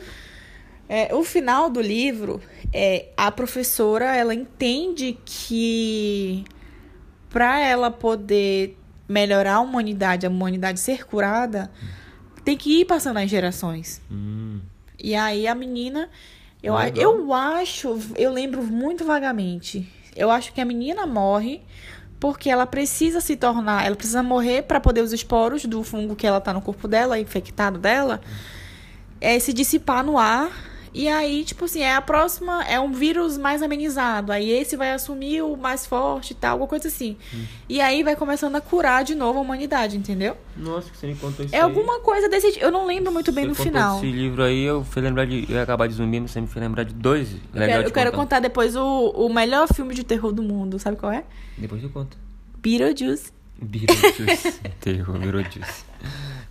É, o final do livro é a professora ela entende que para ela poder melhorar a humanidade, a humanidade ser curada, tem que ir passando as gerações.
Hum.
E aí a menina, eu,
Legal.
eu acho, eu lembro muito vagamente. Eu acho que a menina morre porque ela precisa se tornar, ela precisa morrer para poder os esporos do fungo que ela tá no corpo dela, infectado dela, é se dissipar no ar. E aí, tipo assim, é a próxima, é um vírus mais amenizado. Aí esse vai assumir o mais forte e tal, alguma coisa assim. E aí vai começando a curar de novo a humanidade, entendeu?
Nossa, que você me contou isso
É
aí.
alguma coisa desse. Eu não lembro muito bem
Você
no final.
Esse livro aí, eu fui lembrar de. Eu ia acabar de zumbi, mas você me fez lembrar de dois.
Eu
Legal
quero,
de
eu quero
contar.
depois o, o melhor filme de terror do mundo. Sabe qual é?
Depois eu conto.
Beetlejuice.
Beetlejuice. Terror, Beetlejuice.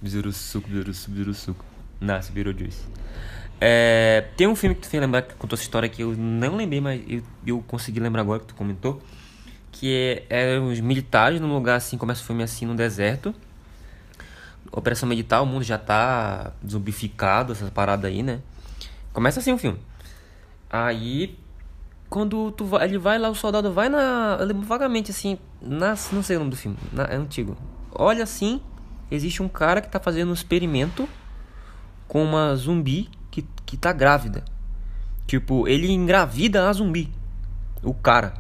Besouro-suco, besouro-suco, besouro-suco. Nasce Beetlejuice. É, tem um filme que tu fez lembrar, que contou essa história que eu não lembrei, mas eu, eu consegui lembrar agora que tu comentou. Que é, é os militares num lugar assim, começa o filme assim no deserto. Operação Medital, o mundo já tá zumbificado, essa parada aí, né? Começa assim o filme. Aí, quando tu vai, ele vai lá, o soldado vai na. Eu lembro vagamente assim, na, não sei o nome do filme, na- é antigo. Olha assim, existe um cara que tá fazendo um experimento com uma zumbi que, tá grávida. Tipo, ele engravida a zumbi. O cara.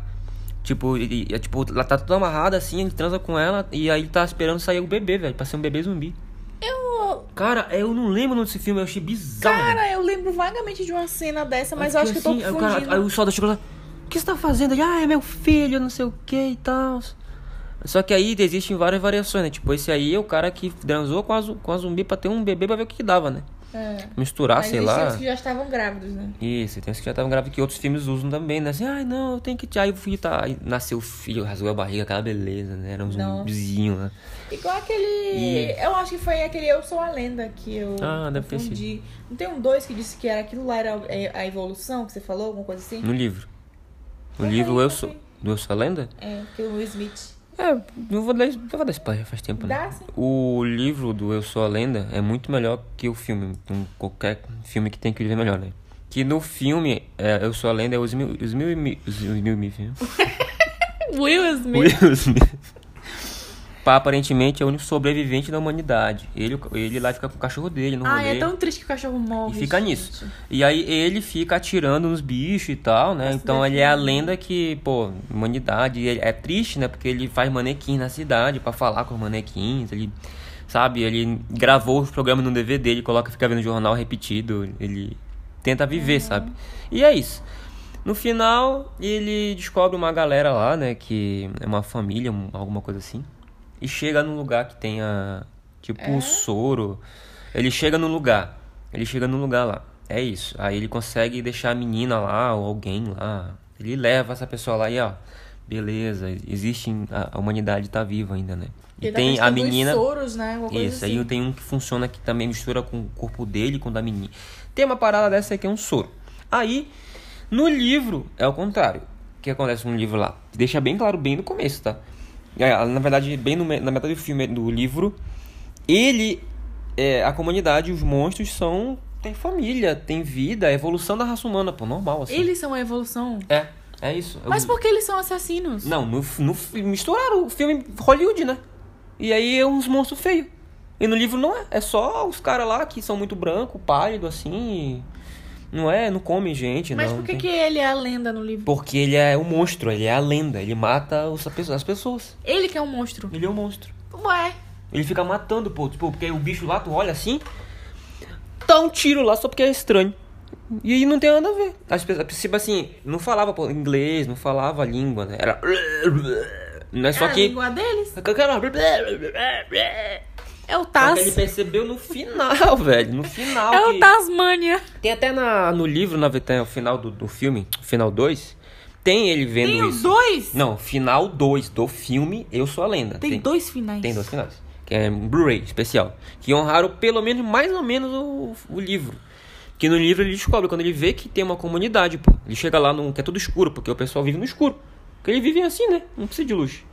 Tipo, e- e- é, tipo, ela tá toda amarrada assim, ele transa com ela e aí ele tá esperando sair o bebê, velho. Pra ser um bebê zumbi.
Eu.
Cara, eu não lembro desse filme, eu achei bizarro. velho.
Cara, eu lembro vagamente de uma cena dessa, mas eu acho que eu tô
assim, aí o
confundindo.
cara, aí o solda chegou lá, o que você tá fazendo? Ele, ah, é meu filho, não sei o que e tal. Só que aí existem várias variações, né? Tipo, esse aí é o cara que transou com a, com a zumbi pra ter um bebê pra ver o que, que dava, né?
É.
Misturar,
Mas
sei lá.
os que já estavam grávidos, né?
Isso, tem uns que já estavam grávidos que outros filmes usam também, né? Assim, ai não, eu tenho que. Aí o filho tá. Aí nasceu o filho, rasgou a barriga, aquela beleza, né? Era um zumbizinho, né?
Igual aquele.
E-
Eu acho que foi aquele Eu Sou a Lenda que eu
Ah, deve ter
confundi. Não tem um dois que disse que era aquilo lá era a evolução que você falou, alguma coisa assim?
No livro. No livro Eu. Sou. Do Eu Sou a Lenda?
É, que o Will Smith.
É, não vou dar, não vou dar spoiler, faz tempo, né?
Dá sim.
O livro do Eu Sou a Lenda é muito melhor que o filme. Qualquer filme que tem que ver melhor, né? Que no filme, é, Eu Sou a Lenda é os mil, os mil, e mi- os mil, e mil?
Will Smith.
Will Smith. Pá, aparentemente é o único sobrevivente da humanidade. Ele, ele lá fica com o cachorro dele no
Ah, é tão triste que o cachorro morre.
E fica
gente.
nisso. E aí ele fica atirando nos bichos e tal, né? Então ele é a lenda que, pô, humanidade. Ele- é triste, né? Porque ele faz manequim na cidade pra falar com os manequins. Ele, sabe, ele gravou os programas no DVD, ele coloca, fica vendo jornal repetido. Ele tenta viver, sabe? E é isso. No final, ele descobre uma galera lá, né? Que é uma família, um- alguma coisa assim. E chega num lugar que tenha, tipo, o soro. Ele chega num lugar. Ele chega num lugar lá. É isso. Aí ele consegue deixar a menina lá, ou alguém lá. Ele leva essa pessoa lá e, ó. Beleza, existe. A, humanidade tá viva ainda, né? E tem a menina.
soros, né?
Isso,
assim.
aí tem um que funciona que também mistura com o corpo dele, com o da menina. Tem uma parada dessa aí que é um soro. Aí, no livro, é o contrário. O que acontece no livro lá? Deixa bem claro, bem no começo, tá? Na verdade, bem no na metade do filme, do livro, ele, é, a comunidade, os monstros são. tem família, tem vida, é a evolução da raça humana, pô, normal assim.
Eles são a evolução.
É, é isso.
Mas
Eu-
por que eles são assassinos?
não, no, no, misturaram o filme Hollywood, né? E aí é uns monstros feios. E no livro não é. É só os caras lá que são muito branco, pálido, assim. e Não é, não come gente,
Mas
não.
por que,
tem-
que ele é a lenda no livro?
Porque ele é um monstro, ele é a lenda. Ele mata os- as pessoas.
Ele que é um monstro.
Ele é um monstro.
Ué.
Ele fica matando, pô. Tipo, porque o bicho lá, tu olha assim, dá um tiro lá só porque é estranho. E aí não tem nada a ver. As pessoas, tipo assim, não falava pô, inglês, não falava a língua, né? Era. Não é só
é a
que.
língua deles. É o
que
Taz.
ele percebeu no final, velho. No final.
É o
que-
Tasmania.
Tem até na, no livro, na até o final do, do filme, final 2, tem ele vendo
Tem
isso.
os dois?
Não, final 2 do filme Eu Sou a Lenda.
Tem, dois finais.
Tem dois finais. Que é um Blu-ray especial. Que honraram pelo menos, mais ou menos, o, o livro. Que no livro ele descobre, quando ele vê que tem uma comunidade, pô. Ele chega lá, no, que é tudo escuro, porque o pessoal vive no escuro. Porque eles vivem assim, né? Não precisa de luz.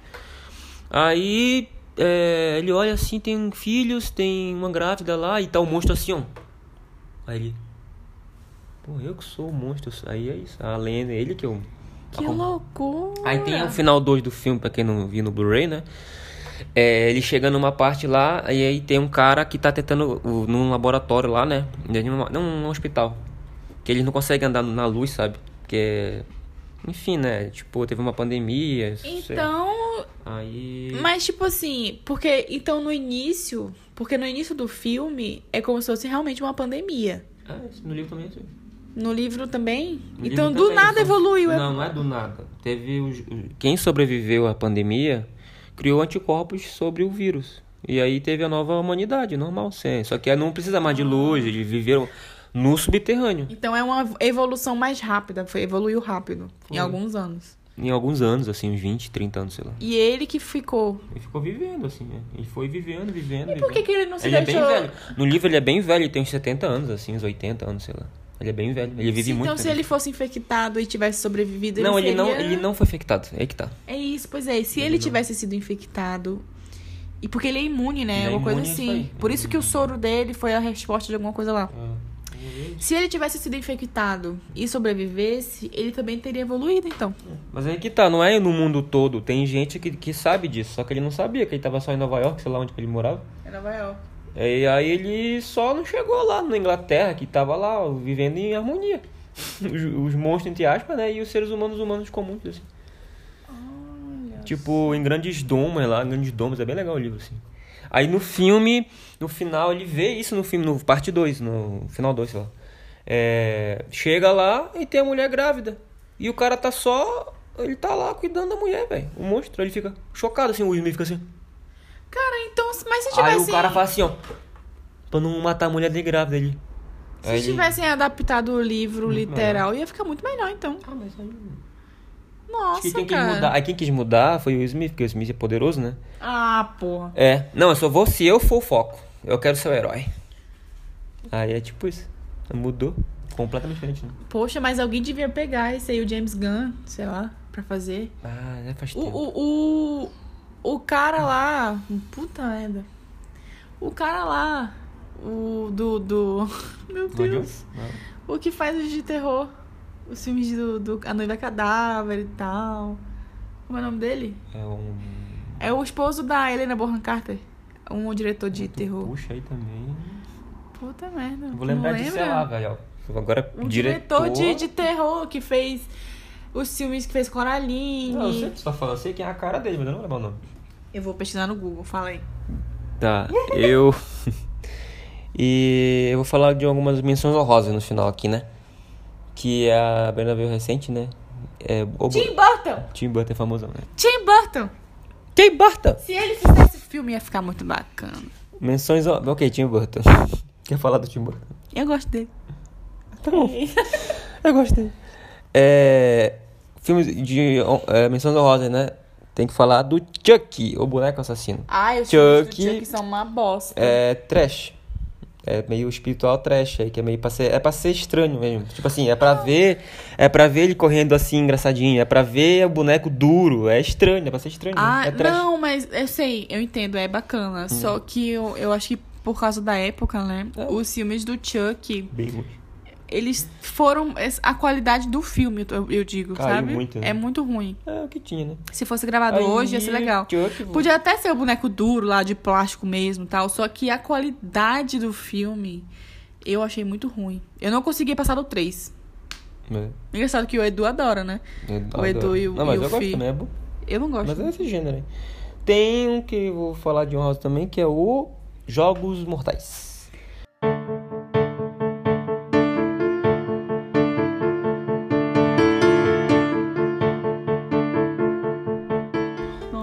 Aí é, ele olha assim, tem filhos, tem uma grávida lá e tá o monstro assim, ó. Aí ele. Pô, eu que sou o monstro. Aí é isso. A lenda, é ele que eu.
Que loucura.
Aí tem o final 2 do filme, pra quem não viu no Blu-ray, né? É, ele chega numa parte lá, e aí tem um cara que tá tentando, num laboratório lá, né? Num, num hospital. Que eles não conseguem andar na luz, sabe? Porque. Enfim, né? Tipo, teve uma pandemia. sei.
Então,
Aí.
mas tipo assim, porque então no início, porque no início do filme é como se fosse realmente uma pandemia.
Ah, no livro também é assim.
No livro também?
No
então
livro
do
também,
nada
só-
evoluiu. é-
Não, não é do nada. Teve os- quem sobreviveu à pandemia criou anticorpos sobre o vírus. E aí teve a nova humanidade, normal, sim. Só que não precisa mais de luz, eles viveram no subterrâneo.
Então é uma evolução mais rápida, foi evoluiu rápido
Foi.
em alguns anos.
Em alguns anos, assim, uns 20, 30 anos, sei lá.
E ele que ficou.
Ele ficou vivendo, assim, né? Ele foi vivendo, vivendo.
E por que, que ele não se
Ele é
deixou?
bem velho. No livro ele é bem velho, ele tem uns 70 anos, assim, uns 80 anos, sei lá. Ele é bem velho. Ele vive muito.
então, se ele fosse infectado e tivesse sobrevivido,
Não,
ele
ele não,
seria-
ele não foi infectado. É que tá.
É isso, pois é. Se
Ele
ele
não.
tivesse sido infectado. E porque ele é imune, né?
Ele é
Alguma coisa
imune, isso
assim. Por isso que o soro dele foi a resposta de alguma coisa lá. Se ele tivesse sido infectado e sobrevivesse, ele também teria evoluído, então.
Mas aí que tá, não é no mundo todo. Tem gente que, que sabe disso, só que ele não sabia que ele tava só em Nova York, sei lá onde que ele morava.
É Nova York.
E aí ele só não chegou lá na Inglaterra, que tava lá ó, vivendo em harmonia. os, os monstros, entre aspas, né? E os seres humanos humanos comuns, assim. Tipo, em grandes domas lá, em grandes domas, é bem legal o livro, assim. Aí no filme, no final, ele vê isso no filme, no parte 2, no final 2, sei lá. É, chega lá e tem a mulher grávida. E o cara tá só. Ele tá lá cuidando da mulher, velho. O monstro, ele fica chocado, assim, o Will fica assim.
Cara, então, mas se
Aí
tivessem.
o cara fala assim, ó. Pra não matar a mulher de grávida ali.
Se
Aí ele-
tivessem adaptado o livro
Muito
literal, ia ficar muito melhor, então.
Ah, mas aí...
Nossa,
Acho que quem quis
cara.
mudar. Aí quem quis mudar foi o Will Smith, porque o Will Smith é poderoso, né?
Ah, porra.
É. Não, eu só vou se eu for o foco. Eu quero ser o herói. Aí é tipo isso. Mudou. Completamente diferente, né?
Poxa, mas alguém devia pegar esse aí, o James Gunn, sei lá, pra fazer.
Ah, né? Faz
O,
tempo.
o, o, o cara lá. Puta merda. O cara lá. O do. do meu
adianta?
Deus. O que faz os de terror. Os filmes do, do A Noiva Cadáver e tal. Como é o nome dele?
É um...
É o esposo da Helena Bonham Carter. Um diretor de terror.
Puxa aí também.
Puta merda.
Vou lembrar
não
disso,
lembra?
sei lá, velho. Agora,
Um
diretor...
diretor de, de terror que fez os filmes que fez Coraline.
Não, eu sei o que você tá falando. Eu sei quem é a cara dele, mas eu não vou lembrar o nome.
Eu vou pesquisar no Google, fala aí.
Tá, eu... e eu vou falar de algumas menções honrosas no final aqui, né? Que é a Brenda veio recente, né? É, o...
Tim Burton!
Tim Burton é famosão, né?
Tim Burton!
Tim Burton!
Se ele fizesse filme, ia ficar muito bacana.
Menções... Ok, Tim Burton. Quer falar do Tim Burton?
Eu gosto dele.
Tá bom. Eu gostei. É... Filmes de é, menções honrosas, né? Tem que falar do Chucky, o boneco assassino.
Ai, os
Chuck-
filmes do Chuck são uma bosta.
É trash. É meio espiritual trash aí, que é meio pra ser, é pra ser estranho mesmo. Tipo assim, é pra ver, é pra ver ele correndo assim engraçadinho, é pra ver o boneco duro, é estranho, é pra ser estranho,
Ah,
é trash. Hum.
não, mas eu sei, eu entendo, é bacana. Só que eu, eu acho que por causa da época, né?
É.
Os filmes do Chuck,
Bem ruim.
Eles foram. A qualidade do filme, eu, eu digo,
Caiu
sabe?
muito, né?
É muito ruim.
É o que tinha, né?
Se fosse gravado
Aí,
hoje, ia ser legal. Podia até ser o boneco duro lá, de plástico mesmo e tal. Só que a qualidade do filme eu achei muito ruim. Eu não consegui passar do 3.
É,
Engraçado que o Edu adora, né?
eu
O Edu
adoro.
e o-
Não, mas eu gosto também, é bom.
Eu não gosto.
Mas é esse gênero aí. Tem um que eu vou falar de honrosa também, que é o Jogos Mortais.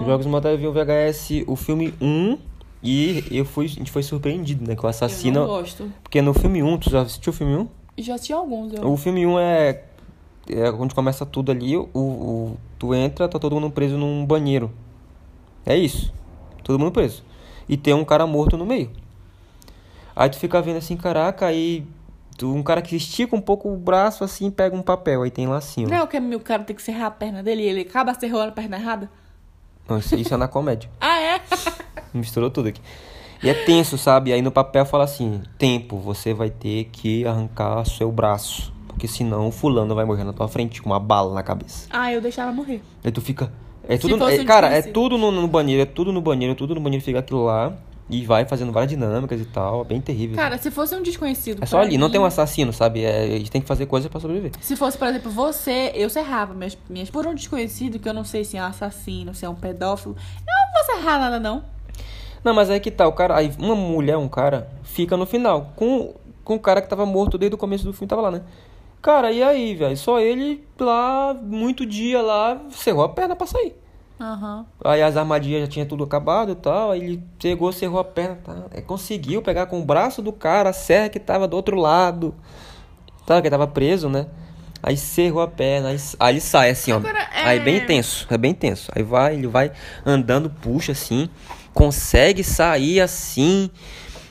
Jogos Mortais eu vi o VHS, o filme 1, e eu fui, a gente foi surpreendido, né? Que o
Eu
assassino.
não gosto.
Porque no filme 1, tu já assistiu o filme 1?
Já assisti alguns. Eu...
O filme 1 é, é onde começa tudo ali, o, o- tu entra, tá todo mundo preso num banheiro. É isso. Todo mundo preso. E tem um cara morto no meio. Aí tu fica vendo assim, caraca, aí tu- um cara que estica um pouco o braço assim, pega um papel, aí tem lá assim.
Não é o que o cara tem que serrar a perna dele e ele acaba serrando a perna errada?
Não, isso, isso é na comédia.
Ah, é?
Misturou tudo aqui. E é tenso, sabe? Aí no papel fala assim: tempo, você vai ter que arrancar seu braço. Porque senão o fulano vai morrer na tua frente com uma bala na cabeça.
Ah, eu deixava morrer.
Aí tu fica. É tudo, é- cara, é tudo no, no banheiro, é tudo no banheiro, tudo no banheiro fica aquilo lá. E vai fazendo várias dinâmicas e tal. É bem terrível.
Cara, se fosse um desconhecido.
é só ali, não
mim-
tem um assassino, sabe? É, a gente tem que fazer coisa pra sobreviver.
Se fosse, por exemplo, você, eu serrava minhas, minhas por um desconhecido, que eu não sei se é um assassino, se é um pedófilo. Eu não vou serrar nada, não.
Não, mas aí que tá, o cara. Aí uma mulher, um cara, fica no final. Com, com o cara que tava morto desde o começo do filme, tava lá, né? Cara, e aí, velho? Só ele lá, muito dia lá, cerrou a perna pra sair.
Aham.
Aí as armadilhas já tinha tudo acabado e tal. Aí ele chegou, cerrou a perna. Tá? Aí conseguiu pegar com o braço do cara a serra que tava do outro lado. Tá? Que tava preso, né? Aí cerrou a perna. Aí, aí ele sai assim, ó.
Agora, é-
Aí bem tenso. É bem tenso. Aí vai, ele vai andando, puxa assim. Consegue sair assim.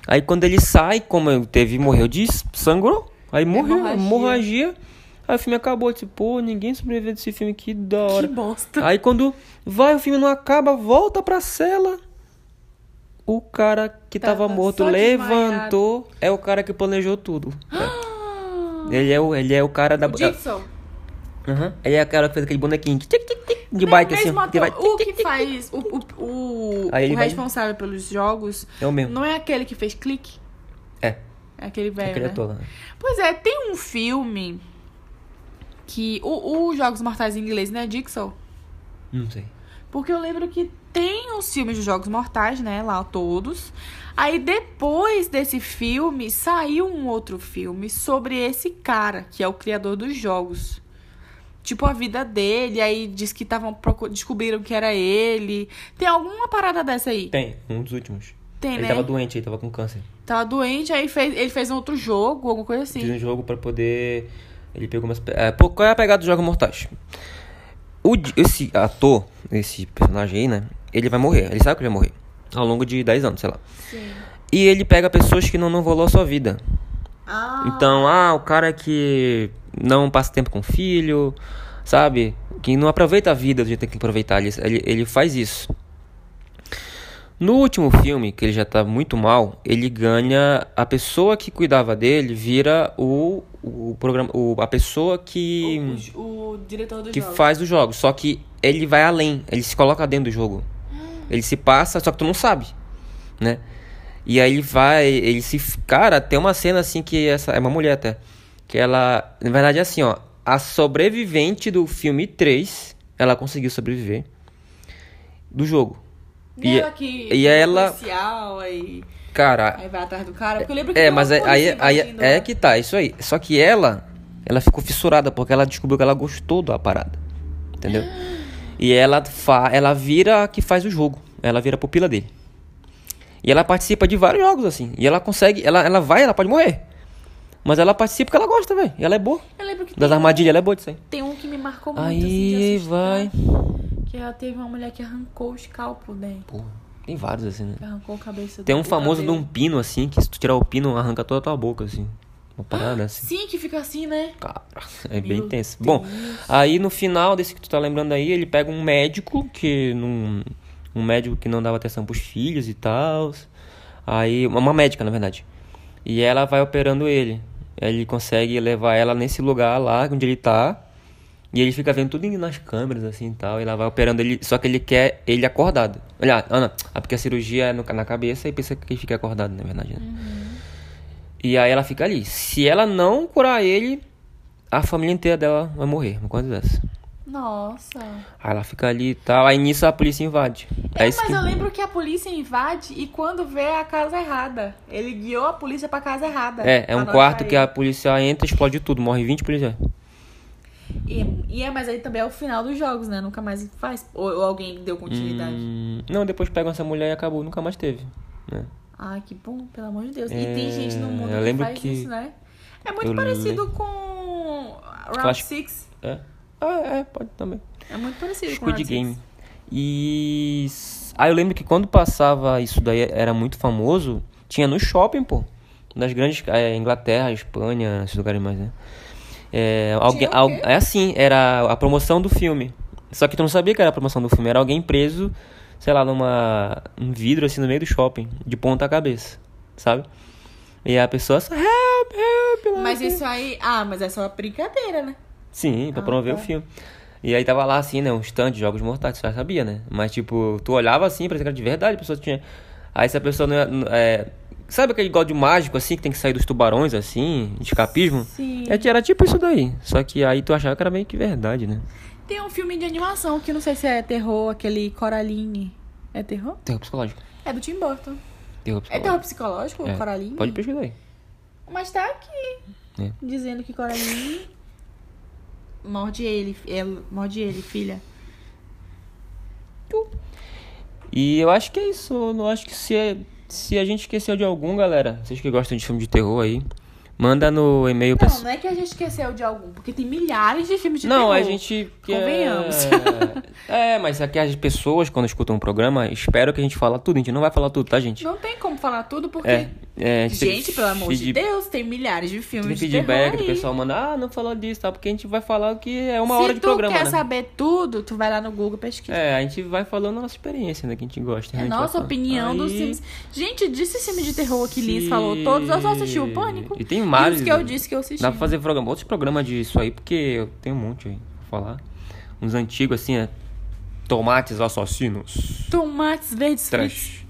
Aí quando ele sai, como teve, morreu de sangrou. Aí morreu,
Hemorragia.
hemorragia. Aí o filme acabou. Disse, pô, ninguém sobreviveu desse filme aqui, da hora.
Que bosta.
Aí quando vai, o filme não acaba, volta pra cela. O cara que tava,
Tava
morto levantou. É o cara que planejou tudo. Ele é o, ele é o cara da.
O Jigsaw.
Aham. Ele é o cara que fez aquele bonequinho tic, tic, tic, de bike assim.
mesmo
que vai
ator, o que faz o, o, o, o
vai-
responsável pelos jogos
É o mesmo.
não é aquele que fez clique?
É,
É aquele velho,
aquele
né?
ator.
Pois é, tem um filme Que o, o Jogos Mortais em inglês, né? Dixon?
Não sei.
Porque eu lembro que tem os filmes de Jogos Mortais, né? Lá todos. Aí depois desse filme, saiu um outro filme sobre esse cara, que é o criador dos jogos. Tipo, a vida dele, aí diz que estavam descobriram que era ele. Tem alguma parada dessa aí?
Tem, um dos últimos.
Tem,
ele
né?
tava doente, ele tava com câncer.
Tava doente, aí fez, ele fez um outro jogo, alguma coisa
Fiz
assim.
um jogo pra poder. Ele pegou umas. É, pô, qual é a pegada dos Jogos Mortais? O, esse ator, esse personagem aí, né? Ele vai morrer. Ele sabe que ele vai morrer. Ao longo de 10 anos, sei lá.
Sim.
E ele pega pessoas que não, não valor a sua vida.
Ah,
Então, ah, o cara que não passa tempo com o filho, sabe? Que não aproveita a vida do jeito que tem que aproveitar. Ele, ele, ele faz isso. No último filme, que ele já tá muito mal, ele ganha. A pessoa que cuidava dele vira o, o programa. O, a pessoa que.
o, o diretor do
que
jogo.
faz os jogos. Só que ele vai além. Ele se coloca dentro do jogo. Ele se passa, só que tu não sabe, né? E aí ele vai, ele se. Cara, tem uma cena assim que essa. É uma mulher até. Que ela. Na verdade é assim, ó. A sobrevivente do filme 3, ela conseguiu sobreviver. Do jogo.
E, ela que
e
é
ela-
policial, aí,
Cara,
aí vai atrás do cara. Porque eu lembro que
É,
tem uma
mas é- aí, aí é que tá, isso aí. Só que ela, ela ficou fissurada porque ela descobriu que ela gostou da parada. Entendeu? E ela fa ela vira a que faz o jogo. Ela vira a pupila dele. E ela participa de vários jogos assim. E ela consegue, ela, ela vai, ela pode morrer. Mas ela participa porque ela gosta, velho. E ela é boa.
Eu lembro que
Das armadilhas, ela é boa disso aí.
tem um que me marcou muito.
Aí
assim, de assustar,
vai.
Que ela teve uma mulher que arrancou o escalpo dele.
Porra, tem vários assim, né?
Que arrancou a cabeça
Tem um famoso de
cabelo.
um pino assim, que se tu tirar o pino, arranca toda a tua boca assim. Uma parada assim.
Sim, que fica assim, né?
Cara, é bem
Meu
intenso.
Deus.
Bom, aí no final desse que tu tá lembrando aí, ele pega um médico que não. Um médico que não dava atenção pros filhos e tal. Aí. Uma médica, na verdade. E ela vai operando ele. Ele consegue levar ela nesse lugar lá onde ele tá. E ele fica vendo tudo nas câmeras, assim e tal. E ela vai operando ele. Só que ele quer ele acordado. Olha, Ana, ah, porque a cirurgia é no, na cabeça e pensa que ele fica acordado, na verdade, né? E aí ela fica ali. Se ela não curar ele, a família inteira dela vai morrer. Uma coisa dessa.
Nossa.
Aí ela fica ali e tal. Aí nisso a polícia invade.
É,
isso
mas
que-
eu lembro que a polícia invade e quando vê a casa errada. Ele guiou a polícia pra casa errada.
É, é um quarto que a polícia entra e explode tudo. Morre 20 policiais.
E, e é, mas aí também é o final dos jogos, né? Nunca mais faz. Ou, ou alguém deu continuidade.
Hum, não, depois pegam essa mulher e acabou. Nunca mais teve. Né?
Ai, que bom, pelo amor de Deus. E
É,
tem gente no mundo
eu
que faz
que-
isso, né? É muito
eu
parecido com Round
Flash-
6.
É. Ah, é, pode também.
É muito parecido com
Squid
Round
Game.
Six.
E. Ah, eu lembro que quando passava isso daí, era muito famoso. Tinha no shopping, pô. Nas grandes. É, Inglaterra, Espanha, esses lugares mais, né? É, alguém, al- é assim, era a promoção do filme. Só que tu não sabia que era a promoção do filme. Era alguém preso, sei lá, numa. um vidro assim no meio do shopping, de ponta cabeça. Sabe? E a pessoa só. Help, help,
Mas
help."
isso aí. Ah, mas é só brincadeira, né?
Sim, pra
Ah,
promover
tá.
o filme. E aí tava lá assim, né? Um stand de jogos mortais, tu já sabia, né? Mas tipo, tu olhava assim, parecia que era de verdade, a pessoa tinha. Aí se a pessoa não não- é- Sabe aquele gol de mágico assim que tem que sair dos tubarões assim, de escapismo?
Sim.
É, era tipo isso daí. Só que aí tu achava que era bem que verdade, né?
Tem um filme de animação que não sei se é terror, aquele Coraline. É terror?
Terror psicológico.
É do Tim Burton.
Terror
É
psicológico.
terror psicológico,
É,
Coraline?
Pode pesquisar aí.
Mas tá aqui.
É.
Dizendo que Coraline. Morde ele, ele, morde ele, filha.
E eu acho que é isso. Eu não acho que se, é- se a gente esqueceu de algum, galera, vocês que gostam de filme de terror aí, manda no e-mail pra-
Não, não é que a gente esqueceu de algum, porque tem milhares de filmes de
Não,
terror.
a gente. quer-
Convenhamos.
É, mas aqui as pessoas, quando escutam um programa, esperam que a gente fala tudo. A gente não vai falar tudo, tá, gente?
Não tem como falar tudo, porque.
É, é, a tem
Gente, pelo amor de Deus, tem milhares de
Tem
filmes de
feedback
terror
do
aí.
pessoal manda, ah, não falou disso, tá? Porque a gente vai falar o que é uma
Se
hora de
tu
programa,
quer
né?
saber tudo, tu vai lá no Google pesquisa.
É, a gente vai falando a nossa experiência, né? Que a gente gosta.
É
a gente vai
nossa opinião dos
Aí,
filmes. Gente, disse filme de terror que Liz
se-
falou todos, eu só assisti o Pânico.
E tem vários.
os que eu disse que eu assisti.
Dá pra fazer programa, outros programas disso aí, porque eu tenho um monte aí pra falar. Uns antigos assim, é. Tomates assassinos.
Tomates verdes fritos.
Trash.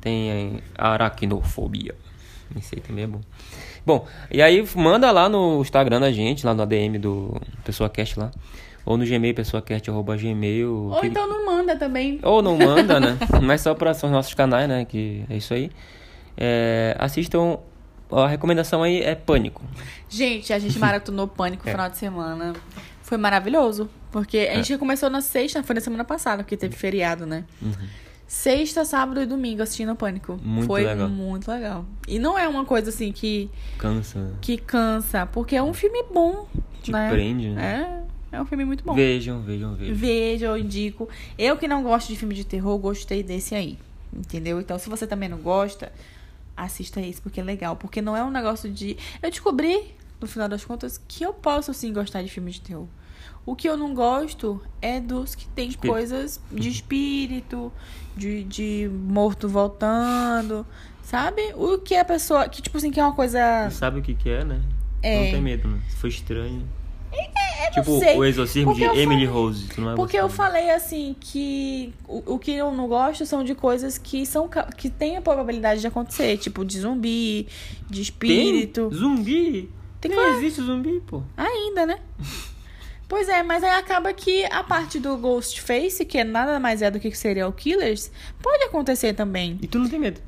Tem aí, aracnofobia. Esse aí também é bom. Bom, e aí manda lá no Instagram da gente, lá no ADM do PessoaCast lá. Ou no Gmail, pessoacast, arroba gmail.
Ou
que-
então não manda também.
Ou não manda, né? Mas só para os nossos canais, né? Que é isso aí. É, assistam. A recomendação aí é Pânico.
Gente, a gente maratonou Pânico no
É.
final de semana. Foi maravilhoso. Porque a gente começou na sexta, foi na semana passada, porque teve feriado, né? Sexta, sábado e domingo assistindo Pânico.
Muito
foi
legal.
muito legal. E não é uma coisa assim que,
Cansa.
que cansa, porque é um filme bom.
Te
né?
prende, né?
É, é um filme muito bom.
Vejam, vejam, vejam.
Veja, eu indico. Eu que não gosto de filme de terror, gostei desse aí. Entendeu? Então, se você também não gosta, assista esse, porque é legal. Porque não é um negócio de. Eu descobri, no final das contas, que eu posso sim gostar de filme de terror. O que eu não gosto é dos que tem
Espírito.
coisas de espírito, de, de morto voltando, sabe? O que a pessoa. Que, tipo assim, que é uma coisa.
Você sabe o que que é, né?
É.
Não tem medo, né? For estranho.
Não
tipo
sei,
o exorcismo
porque
de Emily
falei-
Rose. Não é
Porque eu falei assim que o, o que eu não gosto são de coisas que são que tem a probabilidade de acontecer, tipo de zumbi, de
Tem?
espírito.
Zumbi?
Tem que-
existe zumbi, pô.
Ainda, né? Pois é, mas aí acaba que a parte do Ghostface, que é nada mais é do que serial killers, pode acontecer também.
E tu não tem medo.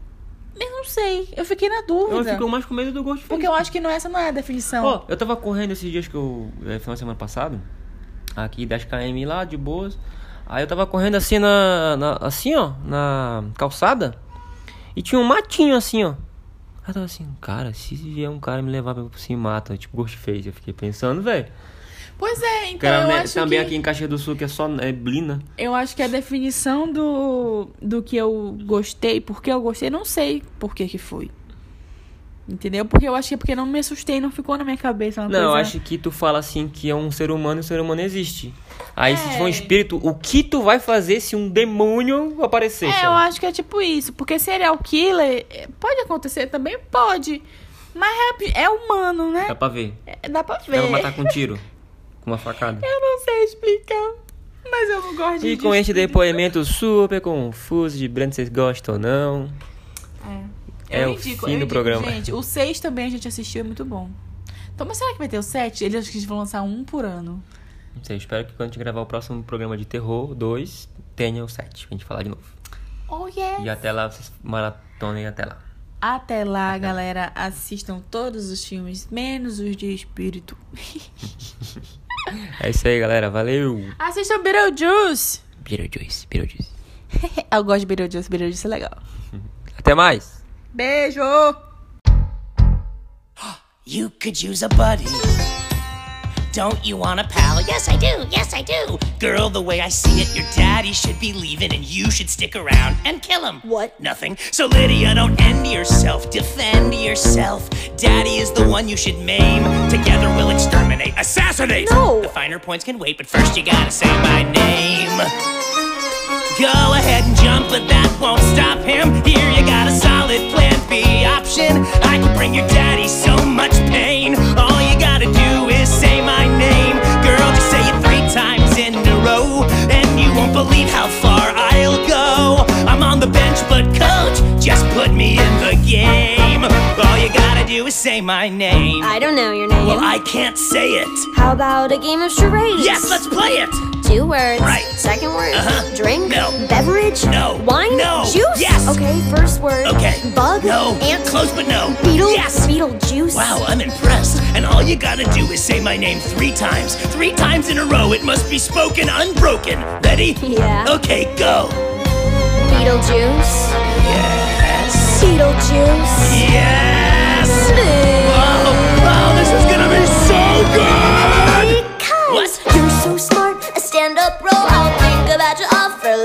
Eu não sei, eu fiquei na
Eu
dúvida.
fico mais com medo do Ghostface.
Porque eu acho que não, essa não é a definição.
Ó, eu tava correndo esses dias que eu. É, final de semana passado. Aqui 10km lá, de boas. Aí eu tava correndo assim na, na- Assim, ó, na calçada. E tinha um matinho assim, ó. Aí eu tava assim, cara, se vier um cara me levar pra se mata, tipo Ghostface. Eu fiquei pensando, velho.
Pois é, então eu
né,
acho
também
que...
aqui em Caxias do Sul, que é só neblina.
Eu acho que a definição do, do que eu gostei, porque eu gostei, não sei por que que foi. Entendeu? Porque eu acho que é porque não me assustei, não ficou na minha cabeça
Não, eu
coisa...
acho que tu fala assim que é um ser humano e o ser humano existe. Aí se
É.
for um espírito, o que tu vai fazer se um demônio aparecer?
É, eu acho que é tipo isso. Porque serial killer é, pode acontecer também? Pode. Mas é, é humano, né?
Dá pra ver.
É, dá pra
Dá pra
ver.
matar com tiro. Com uma facada.
Eu não sei explicar. Mas eu não gosto de
E com este depoimento super confuso de Brando, vocês gostam ou não? É
Eu
o
indico,
fim
eu
do
indico,
programa.
Gente, o 6 também a gente assistiu, é muito bom. Então, mas será que vai ter o 7? Eles acho que eles vão lançar um por ano.
Não sei, espero que quando a gente gravar o próximo programa de terror 2, tenha o 7 pra gente falar de novo.
Oh, yeah!
E até lá, vocês maratonem até lá.
Até lá, galera, assistam todos os filmes, menos os de espírito.
É isso aí, galera. Valeu!
Assistam Beetlejuice!
Beetlejuice, Beetlejuice.
Eu gosto de Beetlejuice, Beetlejuice é legal.
Até mais!
Beijo!
You could use a buddy. Don't you want a pal? Yes, I do. Yes, I do. Girl, the way I see it, your daddy should be leaving and you should stick around and kill him.
What?
Nothing. So, Lydia, don't end yourself. Defend yourself. Daddy is the one you should maim. Together we'll exterminate, assassinate.
No.
The finer points can wait, but first you gotta say my name. Go ahead and jump, but that won't stop him. Here you got a solid plan B option. I can bring your daddy so much pain. Believe how far I'll go. I'm on the bench, but coach, just put me in the game. All you gotta do is say my name.
I don't know your name.
Well, I can't say it.
How about a game of charades?
Yes, let's play it.
Two words.
Right.
Second word.
Uh-huh.
Drink.
No.
Beverage.
No.
Wine.
No.
Juice.
Yes.
Okay. First word.
Okay.
Bug.
No.
Ant.
Close, but no.
Beetle.
Yes.
Beetle juice.
Wow, I'm impressed. And all you gotta do is say my name three times. Three times in a row. It must be spoken unbroken. Ready?
Yeah.
Okay, go.
Beetle Beetlejuice.
Yes.
Beetlejuice.
Yes.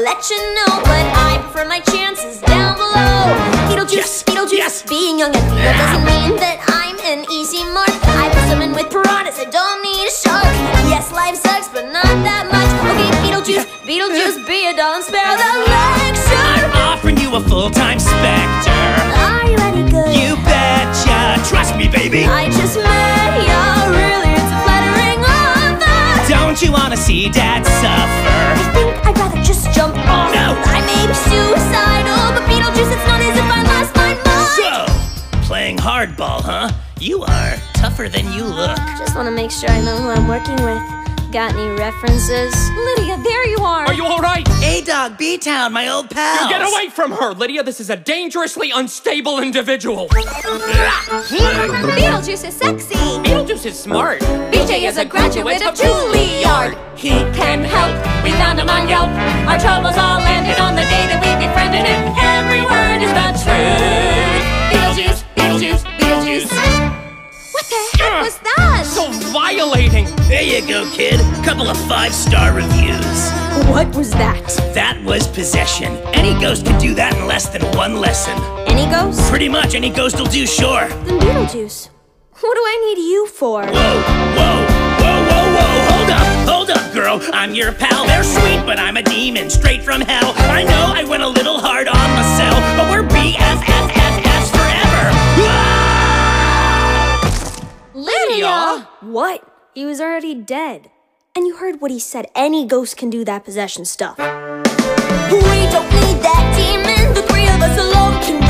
Let you know. But I prefer my chances down below. Beetlejuice,
Yes,
Beetlejuice.
yes.
Being young and feeble doesn't mean that I'm an easy mark. I put someone with piranhas, I don't need a shark. Yes, life sucks, but not that much. Okay, Beetlejuice, Beetlejuice, be a doll and spare the lecture.
I'm offering you a full-time specter.
Are you any good?
You betcha. Trust me, baby.
I just met ya, really, it's a flattering offer.
Don't you wanna see Dad suffer? Hardball, huh? You are tougher than you look.
Just want to make sure I know who I'm working with. Got any references? Lydia, there you are.
Are you alright?
A Dog, B Town, my old pal.
You Get away from her, Lydia. This is a dangerously unstable individual.
Beetlejuice is sexy.
Beetlejuice is smart.
BJ is a graduate of Juilliard.
He can help. We found him on Yelp. Our troubles all ended on the day that we befriended him. Every word is the truth. Beetlejuice, Beetlejuice, Beetlejuice.
What the heck was that?
So violating.
There you go, kid. Couple of five star reviews.
What was that?
That was possession. Any ghost can do that in less than one lesson.
Any ghost?
Pretty much any ghost will do, sure.
Then Beetlejuice. What do I need you for?
Whoa, whoa, whoa, whoa, whoa, hold up, hold up, girl. I'm your pal. They're sweet, but I'm a demon straight from hell. I know I went a little hard on myself, but we're. Ah!
Lydia! What? He was already dead. And you heard what he said. Any ghost can do that possession stuff. We don't need that demon. The three of us alone can